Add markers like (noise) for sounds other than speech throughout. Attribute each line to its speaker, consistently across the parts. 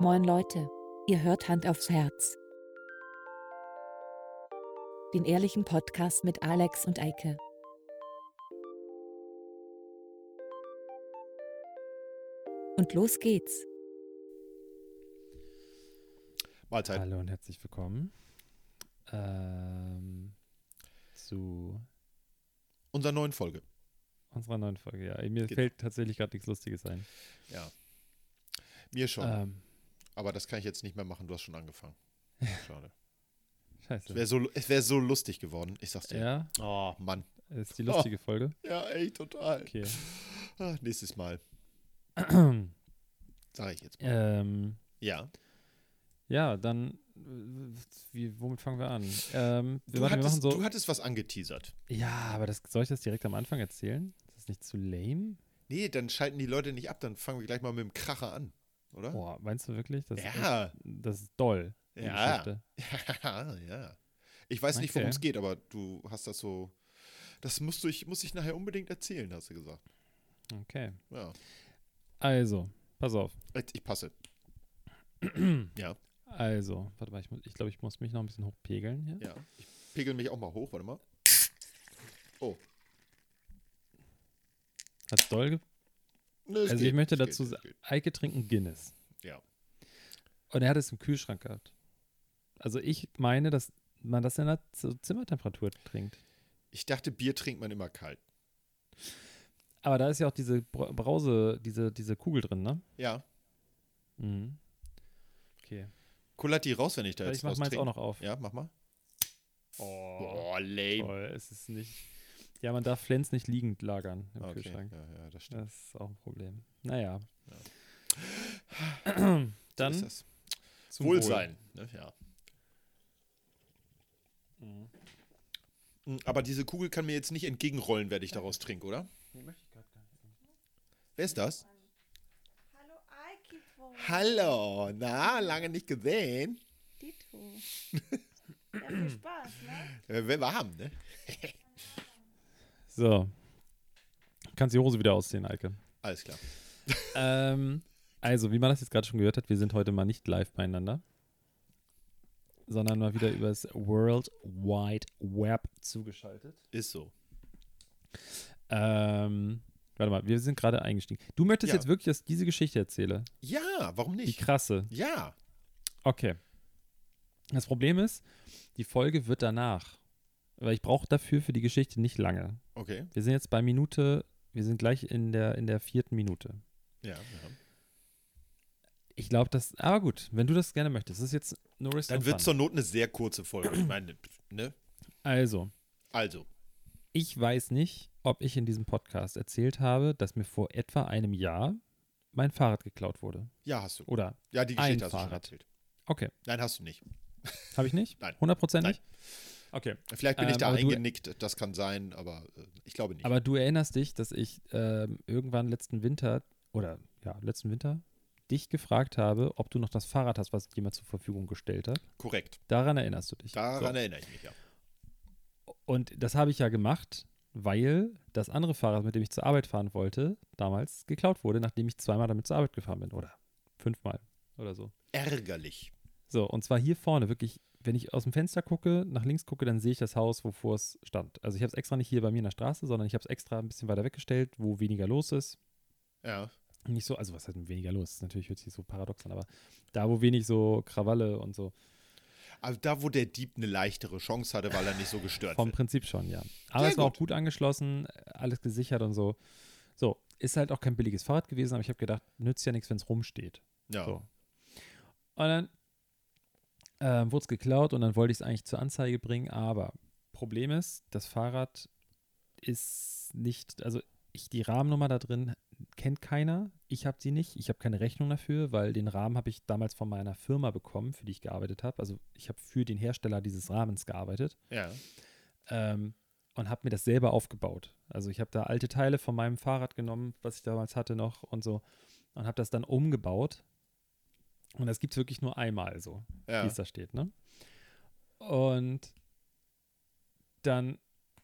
Speaker 1: Moin Leute, ihr hört Hand aufs Herz. Den ehrlichen Podcast mit Alex und Eike. Und los geht's.
Speaker 2: Mahlzeit.
Speaker 3: Hallo und herzlich willkommen ähm, zu
Speaker 2: Unserer neuen Folge.
Speaker 3: unserer neuen Folge. Ja, mir
Speaker 2: Genau.
Speaker 3: fällt tatsächlich gerade nichts Lustiges ein.
Speaker 2: Ja. Mir schon.
Speaker 3: Ähm,
Speaker 2: Aber das kann ich jetzt nicht mehr machen. Du hast schon angefangen. (laughs) Schade. Es
Speaker 3: scheiße.
Speaker 2: wäre so, es wär so lustig geworden. Ich sag's dir.
Speaker 3: Ja,
Speaker 2: Oh, Mann.
Speaker 3: ist die lustige Folge.
Speaker 2: Ja, ey, total.
Speaker 3: Okay.
Speaker 2: Ah, nächstes Mal. (clears throat) Sag ich jetzt mal.
Speaker 3: ähm,
Speaker 2: Ja.
Speaker 3: ja, dann, äh, wie, womit fangen wir an? Ähm, wir,
Speaker 2: Du
Speaker 3: warte, wir
Speaker 2: hattest,
Speaker 3: so.
Speaker 2: du hattest was angeteasert.
Speaker 3: ja, aber das, soll ich das direkt am Anfang erzählen? Ist das nicht zu lame?
Speaker 2: Nee, dann schalten die Leute nicht ab. Dann fangen wir gleich mal mit dem Kracher an. Oder?
Speaker 3: Boah, meinst du wirklich? Das, ist,
Speaker 2: ja.
Speaker 3: echt- das ist doll.
Speaker 2: Ja.
Speaker 3: Geschichte. (laughs)
Speaker 2: Ja, ja. Ich weiß nicht, worum
Speaker 3: Okay.
Speaker 2: es geht, aber du hast das so. Das musst du, ich, muss ich nachher unbedingt erzählen, hast du gesagt.
Speaker 3: Okay.
Speaker 2: Ja.
Speaker 3: Also, pass auf.
Speaker 2: Ich passe. (clears throat) ja,
Speaker 3: Also, warte mal, ich, muss- ich glaube, ich muss mich noch ein bisschen hochpegeln hier.
Speaker 2: ja. Ich pegel mich auch mal hoch, warte mal. Oh.
Speaker 3: Hat's doll ge
Speaker 2: Ne,
Speaker 3: Also
Speaker 2: geht,
Speaker 3: ich möchte dazu
Speaker 2: geht,
Speaker 3: sagen. Eike trinkt einen Guinness.
Speaker 2: Ja.
Speaker 3: Und er hat es im Kühlschrank gehabt. Also ich meine, dass man das in der Zimmertemperatur trinkt.
Speaker 2: Ich dachte, Bier trinkt man immer kalt.
Speaker 3: Aber da ist ja auch diese Bra- Brause, diese, diese Kugel drin, ne?
Speaker 2: Ja.
Speaker 3: Mhm. Okay.
Speaker 2: Kullert die raus, wenn ich da
Speaker 3: Weil
Speaker 2: jetzt
Speaker 3: ich mach meins auch noch auf.
Speaker 2: Ja, mach mal.
Speaker 3: Oh,
Speaker 2: Boah, lame.
Speaker 3: toll. Es ist nicht. Ja, man darf Flens nicht liegend lagern im
Speaker 2: Okay,
Speaker 3: Kühlschrank.
Speaker 2: ja, ja, das stimmt.
Speaker 3: Das ist auch ein Problem. Naja.
Speaker 2: So
Speaker 3: Dann
Speaker 2: ist das.
Speaker 3: zum Wohl.
Speaker 2: Wohlsein. Ne? Ja.
Speaker 3: Mhm.
Speaker 2: Mm, Aber diese Kugel kann mir jetzt nicht entgegenrollen, werde ich daraus trinke, oder?
Speaker 3: Nee, möchte ich gerade gar nicht.
Speaker 2: Wer ist das?
Speaker 4: Hallo Aikipo.
Speaker 2: Hallo, na, lange nicht gesehen.
Speaker 4: Dito. Ja, viel Spaß, ne? (laughs)
Speaker 2: Äh, wir warm, ne? (laughs)
Speaker 3: So. Kannst die Hose wieder ausziehen, Eike.
Speaker 2: Alles klar.
Speaker 3: ähm, also, wie man das jetzt gerade schon gehört hat, wir sind heute mal nicht live beieinander, sondern mal wieder übers World Wide Web zugeschaltet.
Speaker 2: Ist so.
Speaker 3: Ähm, warte mal, wir sind gerade eingestiegen. Du möchtest
Speaker 2: Ja.
Speaker 3: jetzt wirklich, dass ich diese Geschichte erzähle?
Speaker 2: Ja, warum
Speaker 3: Die
Speaker 2: nicht?
Speaker 3: krasse.
Speaker 2: Ja.
Speaker 3: Okay. Das Problem ist, die Folge wird danach. Weil ich brauche dafür für die Geschichte nicht lange.
Speaker 2: Okay.
Speaker 3: Wir sind jetzt bei Minute, wir sind gleich in der, in der vierten Minute.
Speaker 2: Ja, ja.
Speaker 3: Ich glaube, das. Aber gut, wenn du das gerne möchtest. Das ist jetzt no risk
Speaker 2: Dann
Speaker 3: no
Speaker 2: wird
Speaker 3: fun.
Speaker 2: zur Not eine sehr kurze Folge. Ich meine, ne?
Speaker 3: Also,
Speaker 2: Also,
Speaker 3: ich weiß nicht, ob ich in diesem Podcast erzählt habe, dass mir vor etwa einem Jahr mein Fahrrad geklaut wurde.
Speaker 2: ja, hast du.
Speaker 3: Oder?
Speaker 2: Ja, die
Speaker 3: ein
Speaker 2: Geschichte hast du schon
Speaker 3: Fahrrad.
Speaker 2: erzählt.
Speaker 3: Okay.
Speaker 2: Nein, hast du nicht.
Speaker 3: Habe ich nicht? (laughs)
Speaker 2: Nein.
Speaker 3: 100%
Speaker 2: Nein.
Speaker 3: Okay.
Speaker 2: Vielleicht bin ich
Speaker 3: Ähm,
Speaker 2: da
Speaker 3: du-
Speaker 2: eingenickt, das kann sein, aber äh, ich glaube nicht.
Speaker 3: Aber du erinnerst dich, dass ich ähm, irgendwann letzten Winter, oder ja, letzten Winter, dich gefragt habe, ob du noch das Fahrrad hast, was mal zur Verfügung gestellt habe.
Speaker 2: Korrekt.
Speaker 3: Daran erinnerst du dich.
Speaker 2: Daran erinnere ich mich, ja.
Speaker 3: So. Und das habe ich ja gemacht, weil das andere Fahrrad, mit dem ich zur Arbeit fahren wollte, damals geklaut wurde, nachdem ich zweimal damit zur Arbeit gefahren bin. Oder fünfmal oder so.
Speaker 2: Ärgerlich.
Speaker 3: So, und zwar hier vorne, wirklich, wenn ich aus dem Fenster gucke, nach links gucke, dann sehe ich das Haus, wovor es stand. Also ich habe es extra nicht hier bei mir in der Straße, sondern ich habe es extra ein bisschen weiter weggestellt, wo weniger los ist.
Speaker 2: Ja.
Speaker 3: Nicht so, also was heißt weniger los? Das ist natürlich hört sich so paradox an, aber da, wo wenig so Krawalle und so.
Speaker 2: Aber da, wo der Dieb eine leichtere Chance hatte, weil er nicht so gestört
Speaker 3: Vom
Speaker 2: wird.
Speaker 3: Prinzip schon, ja. Aber
Speaker 2: Sehr
Speaker 3: es war
Speaker 2: gut.
Speaker 3: auch gut angeschlossen, alles gesichert und so. So, ist halt auch kein billiges Fahrrad gewesen, aber ich habe gedacht, nützt ja nichts, wenn es rumsteht.
Speaker 2: Ja.
Speaker 3: So. Und dann ähm, wurde es geklaut und dann wollte ich es eigentlich zur Anzeige bringen, aber Problem ist, das Fahrrad ist nicht, also ich, die Rahmennummer da drin kennt keiner. Ich habe sie nicht. Ich habe keine Rechnung dafür, weil den Rahmen habe ich damals von meiner Firma bekommen, für die ich gearbeitet habe. Also ich habe für den Hersteller dieses Rahmens gearbeitet
Speaker 2: Ja.
Speaker 3: ähm, und habe mir das selber aufgebaut. Also ich habe da alte Teile von meinem Fahrrad genommen, was ich damals hatte noch und so und habe das dann umgebaut. Und das gibt es wirklich nur einmal so, wie
Speaker 2: Ja.
Speaker 3: es da steht, ne? Und dann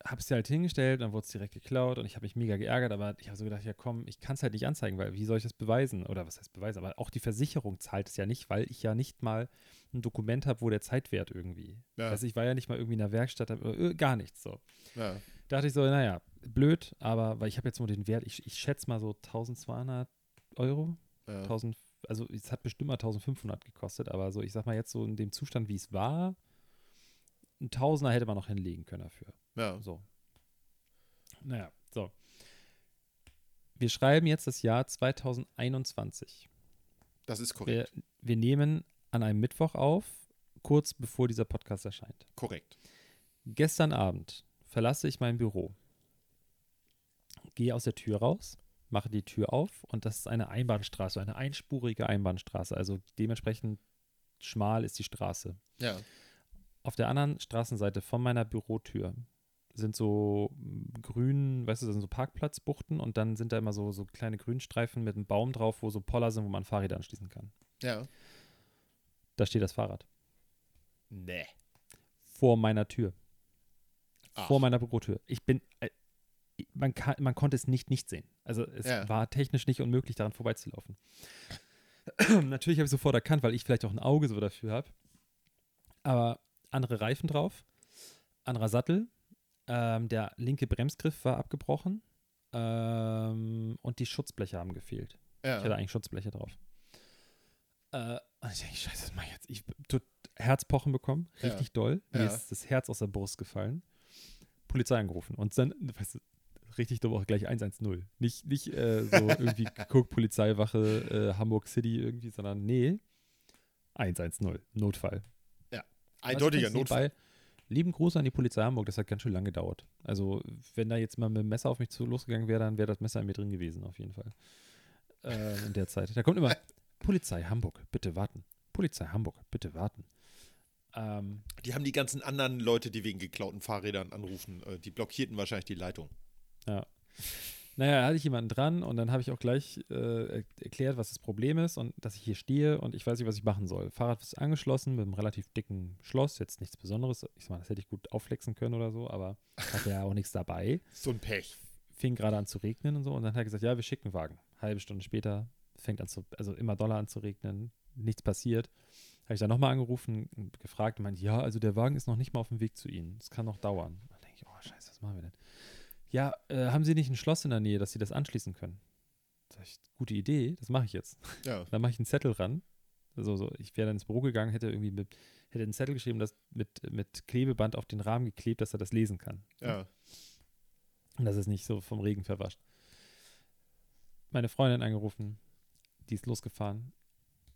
Speaker 3: habe es dir halt hingestellt, dann wurde es direkt geklaut und ich habe mich mega geärgert, aber ich habe so gedacht, ja komm, ich kann es halt nicht anzeigen, weil wie soll ich das beweisen? Oder was heißt beweisen? Aber auch die Versicherung zahlt es ja nicht, weil ich ja nicht mal ein Dokument habe, wo der Zeitwert irgendwie.
Speaker 2: Ja.
Speaker 3: Also ich war ja nicht mal irgendwie in der Werkstatt, äh, gar nichts so.
Speaker 2: Ja.
Speaker 3: dachte ich so, naja, blöd, aber weil ich habe jetzt nur den Wert, ich, ich schätze mal so 1200 Euro,
Speaker 2: Ja.
Speaker 3: 1000, also es hat bestimmt mal 1500 gekostet, aber so, ich sag mal jetzt so in dem Zustand, wie es war, ein Tausender hätte man noch hinlegen können dafür.
Speaker 2: ja.
Speaker 3: So. Naja, so. Wir schreiben jetzt das Jahr 2021.
Speaker 2: Das ist
Speaker 3: Wir,
Speaker 2: korrekt.
Speaker 3: wir nehmen an einem Mittwoch auf, kurz bevor dieser Podcast erscheint.
Speaker 2: Korrekt.
Speaker 3: Gestern Abend verlasse ich mein Büro, gehe aus der Tür raus, mache die Tür auf und das ist eine Einbahnstraße, eine einspurige Einbahnstraße. Also dementsprechend schmal ist die Straße.
Speaker 2: Ja.
Speaker 3: Auf der anderen Straßenseite von meiner Bürotür sind so grün, weißt du, das sind so Parkplatzbuchten und dann sind da immer so, so kleine Grünstreifen mit einem Baum drauf, wo so Poller sind, wo man Fahrräder anschließen kann.
Speaker 2: Ja.
Speaker 3: Da steht das Fahrrad.
Speaker 2: Nee.
Speaker 3: Vor meiner Tür.
Speaker 2: Ach.
Speaker 3: vor meiner Bürotür. Ich bin, äh, man, kann, man konnte es nicht nicht sehen. Also es
Speaker 2: Ja.
Speaker 3: war technisch nicht unmöglich, daran vorbeizulaufen. (clears throat) Natürlich habe ich sofort erkannt, weil ich vielleicht auch ein Auge so dafür habe. Aber andere Reifen drauf, anderer Sattel, ähm, der linke Bremsgriff war abgebrochen ähm, und die Schutzbleche haben gefehlt. Ich hatte
Speaker 2: Ja.
Speaker 3: eigentlich Schutzbleche drauf. Äh, und (laughs) ich denke, scheiße, was mach ich jetzt? Ich tut Herzpochen bekommen,
Speaker 2: Ja.
Speaker 3: richtig doll. Mir
Speaker 2: Ja.
Speaker 3: ist das Herz aus der Brust gefallen. Polizei angerufen. Und dann, weißt du, richtig dumm, auch gleich 110. Nicht, nicht äh, so (laughs) irgendwie geguckt, Polizeiwache äh, Hamburg City irgendwie, sondern nee, 110, Notfall.
Speaker 2: Eindeutiger
Speaker 3: Was übrigens
Speaker 2: Notfall.
Speaker 3: nebenbei- Lieben Gruß an die Polizei Hamburg, das hat ganz schön lange gedauert. Also, wenn da jetzt mal mit dem Messer auf mich zu losgegangen wäre, dann wäre das Messer in mir drin gewesen, auf jeden Fall. Äh, in der Zeit. Da kommt immer (laughs) Polizei Hamburg, bitte warten. Polizei Hamburg, bitte warten. Ähm,
Speaker 2: Die haben die ganzen anderen Leute, die wegen geklauten Fahrrädern anrufen, äh, die blockierten wahrscheinlich die Leitung.
Speaker 3: Naja, da hatte ich jemanden dran und dann habe ich auch gleich äh, er- erklärt, was das Problem ist und dass ich hier stehe und ich weiß nicht, was ich machen soll. Fahrrad ist angeschlossen mit einem relativ dicken Schloss, jetzt nichts Besonderes. Ich sag mal, das hätte ich gut aufflexen können oder so, aber hatte ja auch nichts dabei. (laughs)
Speaker 2: So ein Pech.
Speaker 3: fing gerade an zu regnen und so. Und dann hat er gesagt, ja, wir schicken einen Wagen. Halbe Stunde später fängt an zu, also immer doller an zu regnen, nichts passiert. Habe ich dann nochmal angerufen, und gefragt und meinte, ja, also der Wagen ist noch nicht mal auf dem Weg zu Ihnen. Das kann noch dauern. Dann denke ich, oh scheiße, was machen wir denn? Ja, äh, haben Sie nicht ein Schloss in der Nähe, dass Sie das anschließen können? Sag ich, gute Idee, das mache ich jetzt.
Speaker 2: Ja. (laughs)
Speaker 3: Dann mache ich einen Zettel ran. Also so, ich wäre dann ins Büro gegangen, hätte irgendwie mit, hätte einen Zettel geschrieben, das mit, mit Klebeband auf den Rahmen geklebt, dass er das lesen kann.
Speaker 2: Ja.
Speaker 3: Und dass es nicht so vom Regen verwascht. Meine Freundin angerufen, die ist losgefahren.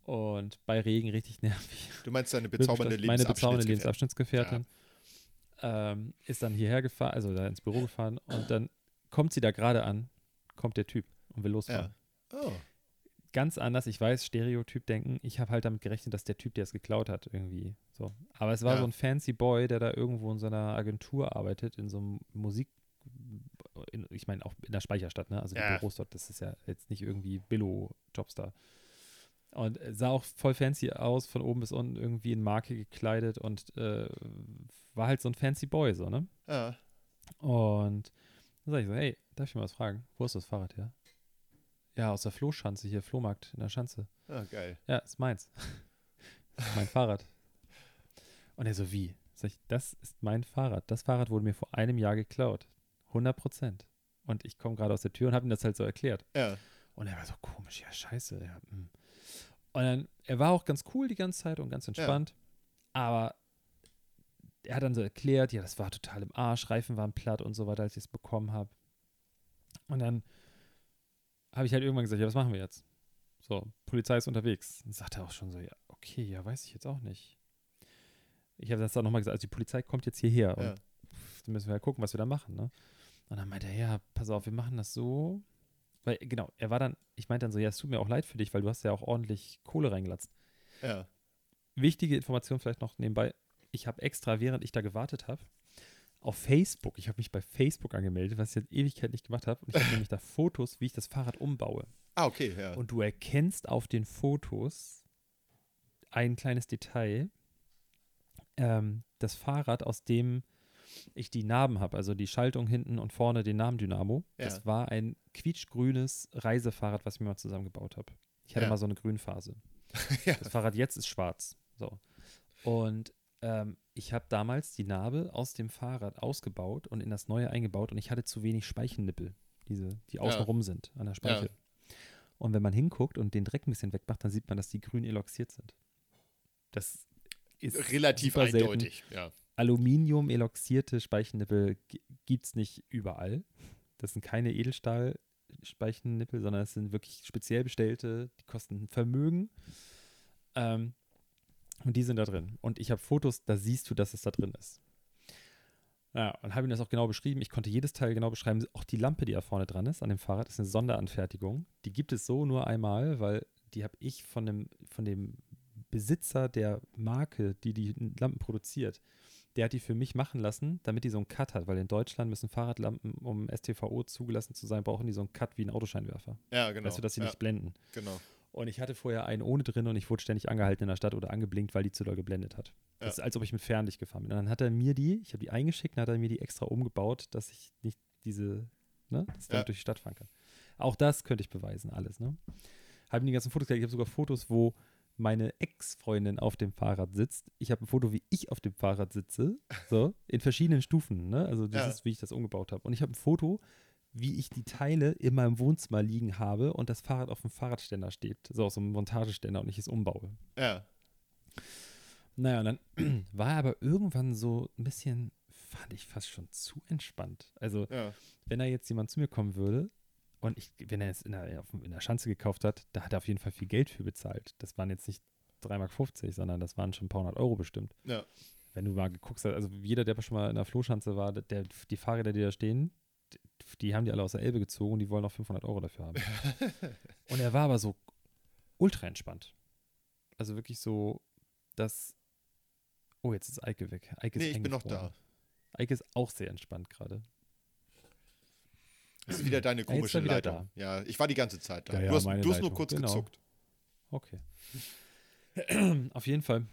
Speaker 3: Und bei Regen richtig (laughs) nervig.
Speaker 2: Du meinst deine bezaubernde
Speaker 3: Meine bezaubernde
Speaker 2: Lebensabschnittsgefährtin.
Speaker 3: Lebensabschnittsgefährtin ähm, ist dann hierher gefahren, also da ins Büro gefahren. Und dann kommt sie da gerade an, kommt der Typ und will losfahren.
Speaker 2: Ja. Oh.
Speaker 3: Ganz anders, ich weiß, Stereotyp denken. Ich habe halt damit gerechnet, dass der Typ, der es geklaut hat, irgendwie so. Aber es war
Speaker 2: Ja.
Speaker 3: so ein fancy Boy, der da irgendwo in so einer Agentur arbeitet, in so einem Musik, in, ich meine auch in der Speicherstadt, ne? Also die
Speaker 2: Ja.
Speaker 3: Büros dort, das ist ja jetzt nicht irgendwie Billo-Jobstar. Und äh, sah auch voll fancy aus, von oben bis unten irgendwie in Marke gekleidet und äh, war halt so ein fancy Boy, so, ne?
Speaker 2: Ja.
Speaker 3: Und dann sag ich so, hey, darf ich mal was fragen? Wo ist das Fahrrad her? Ja, aus der Flohschanze hier, Flohmarkt in der Schanze.
Speaker 2: Ah, geil.
Speaker 3: Ja, ist meins. (laughs) Ist mein Fahrrad. Und er so, wie? Sag ich, das ist mein Fahrrad. Das Fahrrad wurde mir vor einem Jahr geklaut. 100 Prozent. Und ich komme gerade aus der Tür und habe ihm das halt so erklärt.
Speaker 2: Ja.
Speaker 3: Und er war so komisch, ja, scheiße. Ja, hm. Und dann, er war auch ganz cool die ganze Zeit und ganz entspannt. Aber er hat dann so erklärt, ja, das war total im Arsch, Reifen waren platt und so weiter, als ich es bekommen habe. Und dann habe ich halt irgendwann gesagt, ja, was machen wir jetzt? So, Polizei ist unterwegs. Dann sagt er auch schon so, ja, okay, ja, weiß ich jetzt auch nicht. Ich habe das dann nochmal gesagt, also die Polizei kommt jetzt hierher und
Speaker 2: Ja.
Speaker 3: pff, dann müssen wir halt gucken, was wir da machen, ne? Und dann meinte er, ja, pass auf, wir machen das so. Weil, genau, er war dann, ich meinte dann so, ja, es tut mir auch leid für dich, weil du hast ja auch ordentlich Kohle reingelatzt.
Speaker 2: Ja.
Speaker 3: Wichtige Information vielleicht noch nebenbei. Ich habe extra, während ich da gewartet habe, auf Facebook, ich habe mich bei Facebook angemeldet, was ich jetzt Ewigkeit nicht gemacht habe. Und ich habe (laughs) nämlich da Fotos, wie ich das Fahrrad umbaue.
Speaker 2: Ah, okay, ja.
Speaker 3: Und du erkennst auf den Fotos ein kleines Detail. Ähm, das Fahrrad, aus dem ich die Narben habe, also die Schaltung hinten und vorne den Nabendynamo.
Speaker 2: Ja.
Speaker 3: Das war ein quietschgrünes Reisefahrrad, was ich mir mal zusammengebaut habe. Ich hatte
Speaker 2: Ja.
Speaker 3: mal so eine Grünphase. (laughs)
Speaker 2: Ja.
Speaker 3: Das Fahrrad jetzt ist schwarz. So. Und ähm, ich habe damals die Narbe aus dem Fahrrad ausgebaut und in das neue eingebaut und ich hatte zu wenig Speichennippel, diese, die außenrum sind an der Speichel. Und wenn man hinguckt und den Dreck ein bisschen wegmacht, dann sieht man, dass die grün eloxiert sind. Das ist
Speaker 2: Relativ eindeutig, ja.
Speaker 3: Aluminium eloxierte Speichennippel gibt es nicht überall. Das sind keine Edelstahl-Speichennippel, sondern es sind wirklich speziell bestellte, die kosten Vermögen. Ähm, und die sind da drin. Und ich habe Fotos, da siehst du, dass es da drin ist. Ja, und habe ihm das auch genau beschrieben. Ich konnte jedes Teil genau beschreiben. Auch die Lampe, die da vorne dran ist, an dem Fahrrad, ist eine Sonderanfertigung. Die gibt es so nur einmal, weil die habe ich von dem, von dem Besitzer der Marke, die die Lampen produziert, der hat die für mich machen lassen, damit die so einen Cut hat, weil in Deutschland müssen Fahrradlampen, um STVO zugelassen zu sein, brauchen die so einen Cut wie ein Autoscheinwerfer.
Speaker 2: Ja, genau.
Speaker 3: Weißt du, dass sie
Speaker 2: ja,
Speaker 3: nicht blenden.
Speaker 2: Genau.
Speaker 3: Und ich hatte vorher einen ohne drin und ich wurde ständig angehalten in der Stadt oder angeblinkt, weil die zu doll geblendet hat.
Speaker 2: Ja.
Speaker 3: Das ist, als ob ich mit Fernlicht gefahren bin. Und dann hat er mir die, ich habe die eingeschickt, dann hat er mir die extra umgebaut, dass ich nicht diese, ne, dass ich damit
Speaker 2: Ja.
Speaker 3: durch die Stadt fahren kann. Auch das könnte ich beweisen, alles, ne? Habe ihm die ganzen Fotos gezeigt. Ich habe sogar Fotos, wo meine Ex-Freundin auf dem Fahrrad sitzt. Ich habe ein Foto, wie ich auf dem Fahrrad sitze, so, in verschiedenen Stufen, ne? Also das
Speaker 2: Ja.
Speaker 3: ist, wie ich das umgebaut habe. Und ich habe ein Foto, wie ich die Teile in meinem Wohnzimmer liegen habe und das Fahrrad auf dem Fahrradständer steht, so aus so einem Montageständer und ich es umbaue.
Speaker 2: Ja.
Speaker 3: Naja, und dann (clears throat) war er aber irgendwann so ein bisschen, fand ich fast schon zu entspannt. Also,
Speaker 2: Ja.
Speaker 3: wenn da jetzt jemand zu mir kommen würde und ich, wenn er es in der, in der Schanze gekauft hat, da hat er auf jeden Fall viel Geld für bezahlt. Das waren jetzt nicht 3,50 Mark, sondern das waren schon ein paar hundert Euro bestimmt.
Speaker 2: Ja.
Speaker 3: Wenn du mal geguckt hast, also jeder, der schon mal in der Flohschanze war, der, die Fahrräder, die da stehen, die, haben die alle aus der Elbe gezogen und die wollen noch 500 Euro dafür haben. (laughs) Und er war aber so ultra entspannt. Also wirklich so, dass. Oh, jetzt ist Eike weg. Eike ist
Speaker 2: Nee, ich bin noch da.
Speaker 3: Eike ist auch sehr entspannt gerade.
Speaker 2: Das ist wieder deine
Speaker 3: Ja,
Speaker 2: komische
Speaker 3: wieder
Speaker 2: Leitung. Ja, ich war die ganze Zeit da.
Speaker 3: Ja, ja,
Speaker 2: du hast, du hast nur kurz
Speaker 3: genau.
Speaker 2: gezuckt.
Speaker 3: Okay. (clears throat) Auf jeden Fall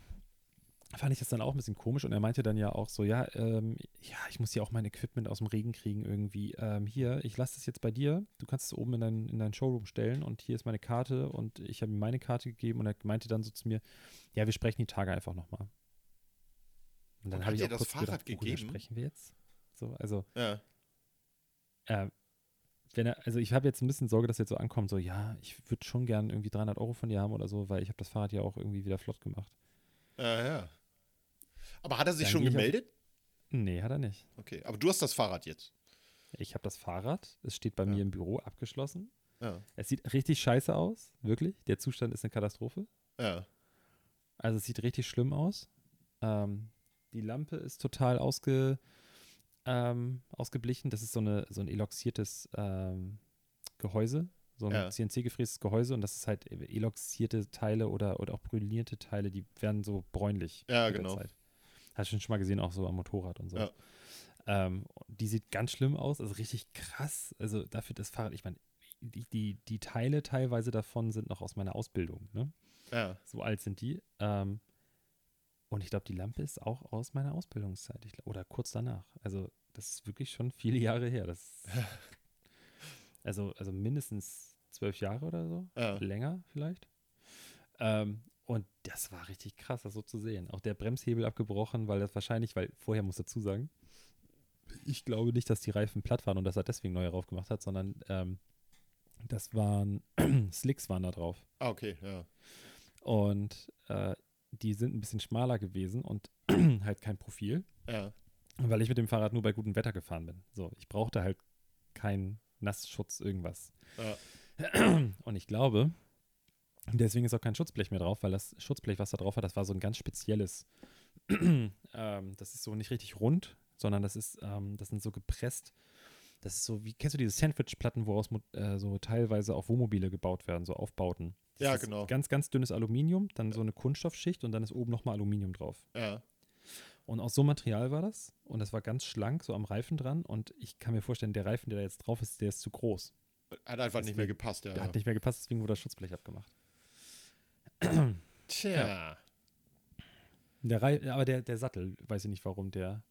Speaker 3: fand ich das dann auch ein bisschen komisch und er meinte dann ja auch so, ja, ähm, ja, ich muss ja auch mein Equipment aus dem Regen kriegen irgendwie. Ähm, hier, ich lasse das jetzt bei dir, du kannst es oben in dein, in dein Showroom stellen und hier ist meine Karte und ich habe ihm meine Karte gegeben und er meinte dann so zu mir, ja, wir sprechen die Tage einfach nochmal. Und dann habe ich auch
Speaker 2: das
Speaker 3: kurz
Speaker 2: Fahrrad
Speaker 3: gedacht, worüber
Speaker 2: gegeben?
Speaker 3: sprechen wir jetzt? So, also
Speaker 2: Ja.
Speaker 3: äh, wenn er, also ich habe jetzt ein bisschen Sorge, dass er jetzt so ankommt, so, ja, ich würde schon gern irgendwie 300 Euro von dir haben oder so, weil ich habe das Fahrrad ja auch irgendwie wieder flott gemacht.
Speaker 2: Ja, ja. Aber hat er sich
Speaker 3: Dann
Speaker 2: schon
Speaker 3: ich auf-
Speaker 2: gemeldet?
Speaker 3: Nee, hat er nicht.
Speaker 2: Okay. Aber du hast das Fahrrad jetzt.
Speaker 3: Ich habe das Fahrrad, es steht bei
Speaker 2: Ja.
Speaker 3: mir im Büro abgeschlossen.
Speaker 2: Ja.
Speaker 3: Es sieht richtig scheiße aus, wirklich. Der Zustand ist eine Katastrophe.
Speaker 2: Ja.
Speaker 3: Also es sieht richtig schlimm aus. Ähm, die Lampe ist total ausge, ähm, ausgeblichen. Das ist so, eine, so ein eloxiertes ähm, Gehäuse, so ein
Speaker 2: Ja.
Speaker 3: CNC-gefrästes Gehäuse und das ist halt eloxierte Teile oder, oder auch brillierte Teile, die werden so bräunlich.
Speaker 2: Ja, genau.
Speaker 3: Zeit. Hast du schon mal gesehen, auch so am Motorrad und so.
Speaker 2: Ja.
Speaker 3: Ähm, die sieht ganz schlimm aus, also richtig krass. Also dafür das Fahrrad, ich meine, die, die, die Teile teilweise davon sind noch aus meiner Ausbildung, ne?
Speaker 2: Ja.
Speaker 3: So alt sind die. Ähm, und ich glaube, die Lampe ist auch aus meiner Ausbildungszeit. Ich, glaub- oder kurz danach. Also, das ist wirklich schon viele Jahre her. Das, (laughs) also, also mindestens zwölf Jahre oder so.
Speaker 2: Ja.
Speaker 3: Länger vielleicht. Ähm, und das war richtig krass, das so zu sehen. Auch der Bremshebel abgebrochen, weil das wahrscheinlich, weil vorher muss dazu sagen, ich glaube nicht, dass die Reifen platt waren und dass er deswegen neue drauf gemacht hat, sondern ähm, das waren (clears throat) Slicks waren da drauf.
Speaker 2: Ah, okay, ja.
Speaker 3: Und äh, die sind ein bisschen schmaler gewesen und (clears throat) halt kein Profil,
Speaker 2: Ja.
Speaker 3: Weil ich mit dem Fahrrad nur bei gutem Wetter gefahren bin. So, ich brauchte halt keinen Nassschutz, irgendwas.
Speaker 2: Ja.
Speaker 3: Und ich glaube, deswegen ist auch kein Schutzblech mehr drauf, weil das Schutzblech, was da drauf war, das war so ein ganz spezielles. (clears throat) ähm, das ist so nicht richtig rund, sondern das ist, ähm, das sind so gepresst. Das ist so, wie kennst du diese Sandwich-Platten, woraus äh, so teilweise auch Wohnmobile gebaut werden, so Aufbauten? Das
Speaker 2: Ja, genau.
Speaker 3: Ganz, ganz dünnes Aluminium, dann so eine Kunststoffschicht und dann ist oben nochmal Aluminium drauf.
Speaker 2: Ja.
Speaker 3: Und aus so einem Material war das und das war ganz schlank, so am Reifen dran und ich kann mir vorstellen, der Reifen, der da jetzt drauf ist, der ist zu groß.
Speaker 2: Hat einfach nicht mehr gepasst, ja.
Speaker 3: Der hat nicht mehr gepasst, deswegen wurde das Schutzblech abgemacht.
Speaker 2: Tja.
Speaker 3: Der Rei aber der, der Sattel, weiß ich nicht warum, der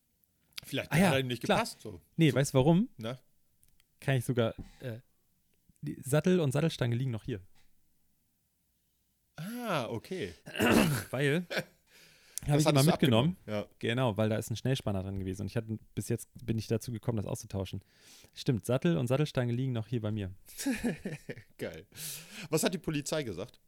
Speaker 2: Vielleicht
Speaker 3: Ah ja,
Speaker 2: hat er ihm nicht
Speaker 3: klar.
Speaker 2: gepasst. So.
Speaker 3: Nee,
Speaker 2: so,
Speaker 3: weißt du warum?
Speaker 2: Na?
Speaker 3: Kann ich sogar. Äh, Sattel und Sattelstange liegen noch hier.
Speaker 2: Ah, okay.
Speaker 3: Weil. (laughs) Habe ich immer mitgenommen.
Speaker 2: abgenommen.
Speaker 3: Genau, weil da ist ein Schnellspanner drin gewesen. Und ich hatte bis jetzt bin ich dazu gekommen, das auszutauschen. Stimmt, Sattel und Sattelstange liegen noch hier bei mir.
Speaker 2: Ja, (laughs) geil. Was hat die Polizei gesagt?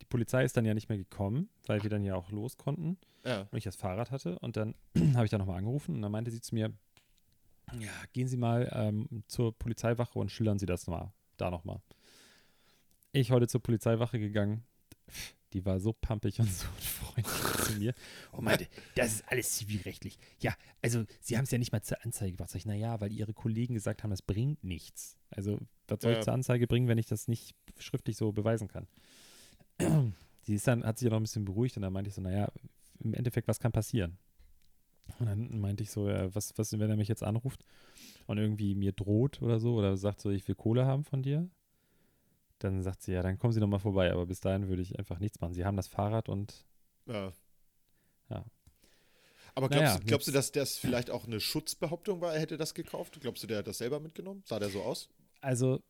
Speaker 3: Die Polizei ist dann ja nicht mehr gekommen, weil wir dann ja auch los konnten
Speaker 2: Ja.
Speaker 3: und ich das Fahrrad hatte. Und dann (clears throat) habe ich da nochmal angerufen und dann meinte sie zu mir, ja, gehen Sie mal ähm, zur Polizeiwache und schildern Sie das mal, da nochmal. Ich heute zur Polizeiwache gegangen. Die war so pampig und (laughs) so freundlich zu mir und meinte, das ist alles zivilrechtlich. Ja, also Sie haben es ja nicht mal zur Anzeige gebracht. Sag ich, naja, weil Ihre Kollegen gesagt haben, das bringt nichts. Also, was soll
Speaker 2: Ja.
Speaker 3: ich zur Anzeige bringen, wenn ich das nicht schriftlich so beweisen kann? (clears throat) Die ist dann, hat sich ja noch ein bisschen beruhigt und dann meinte ich so, naja, im Endeffekt, was kann passieren? Und dann meinte ich so, ja, was, was, wenn er mich jetzt anruft und irgendwie mir droht oder so oder sagt so, ich will Kohle haben von dir? Dann sagt sie, ja, dann kommen Sie noch mal vorbei, aber bis dahin würde ich einfach nichts machen. Sie haben das Fahrrad und
Speaker 2: ja.
Speaker 3: Ja.
Speaker 2: Aber glaubst,
Speaker 3: Naja,
Speaker 2: du, glaubst du, dass das vielleicht auch eine Schutzbehauptung war, er hätte das gekauft? Glaubst du, der hat das selber mitgenommen? Sah der so aus?
Speaker 3: also,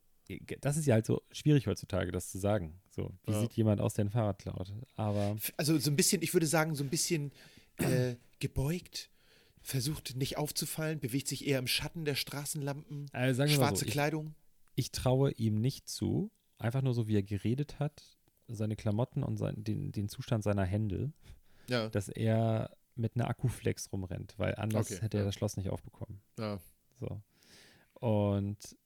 Speaker 3: das ist ja halt so schwierig heutzutage, das zu sagen. So, wie
Speaker 2: Ja.
Speaker 3: sieht jemand aus, der ein Fahrrad klaut? Aber
Speaker 2: Also so ein bisschen, ich würde sagen, so ein bisschen äh, gebeugt, versucht nicht aufzufallen, bewegt sich eher im Schatten der Straßenlampen,
Speaker 3: also
Speaker 2: schwarze
Speaker 3: so, ich,
Speaker 2: Kleidung.
Speaker 3: ich traue ihm nicht zu, einfach nur so, wie er geredet hat, seine Klamotten und sein, den, den Zustand seiner Hände,
Speaker 2: Ja,
Speaker 3: dass er mit einer Akkuflex rumrennt, weil anders
Speaker 2: Okay,
Speaker 3: hätte er
Speaker 2: ja.
Speaker 3: das Schloss nicht aufbekommen.
Speaker 2: ja.
Speaker 3: So. Und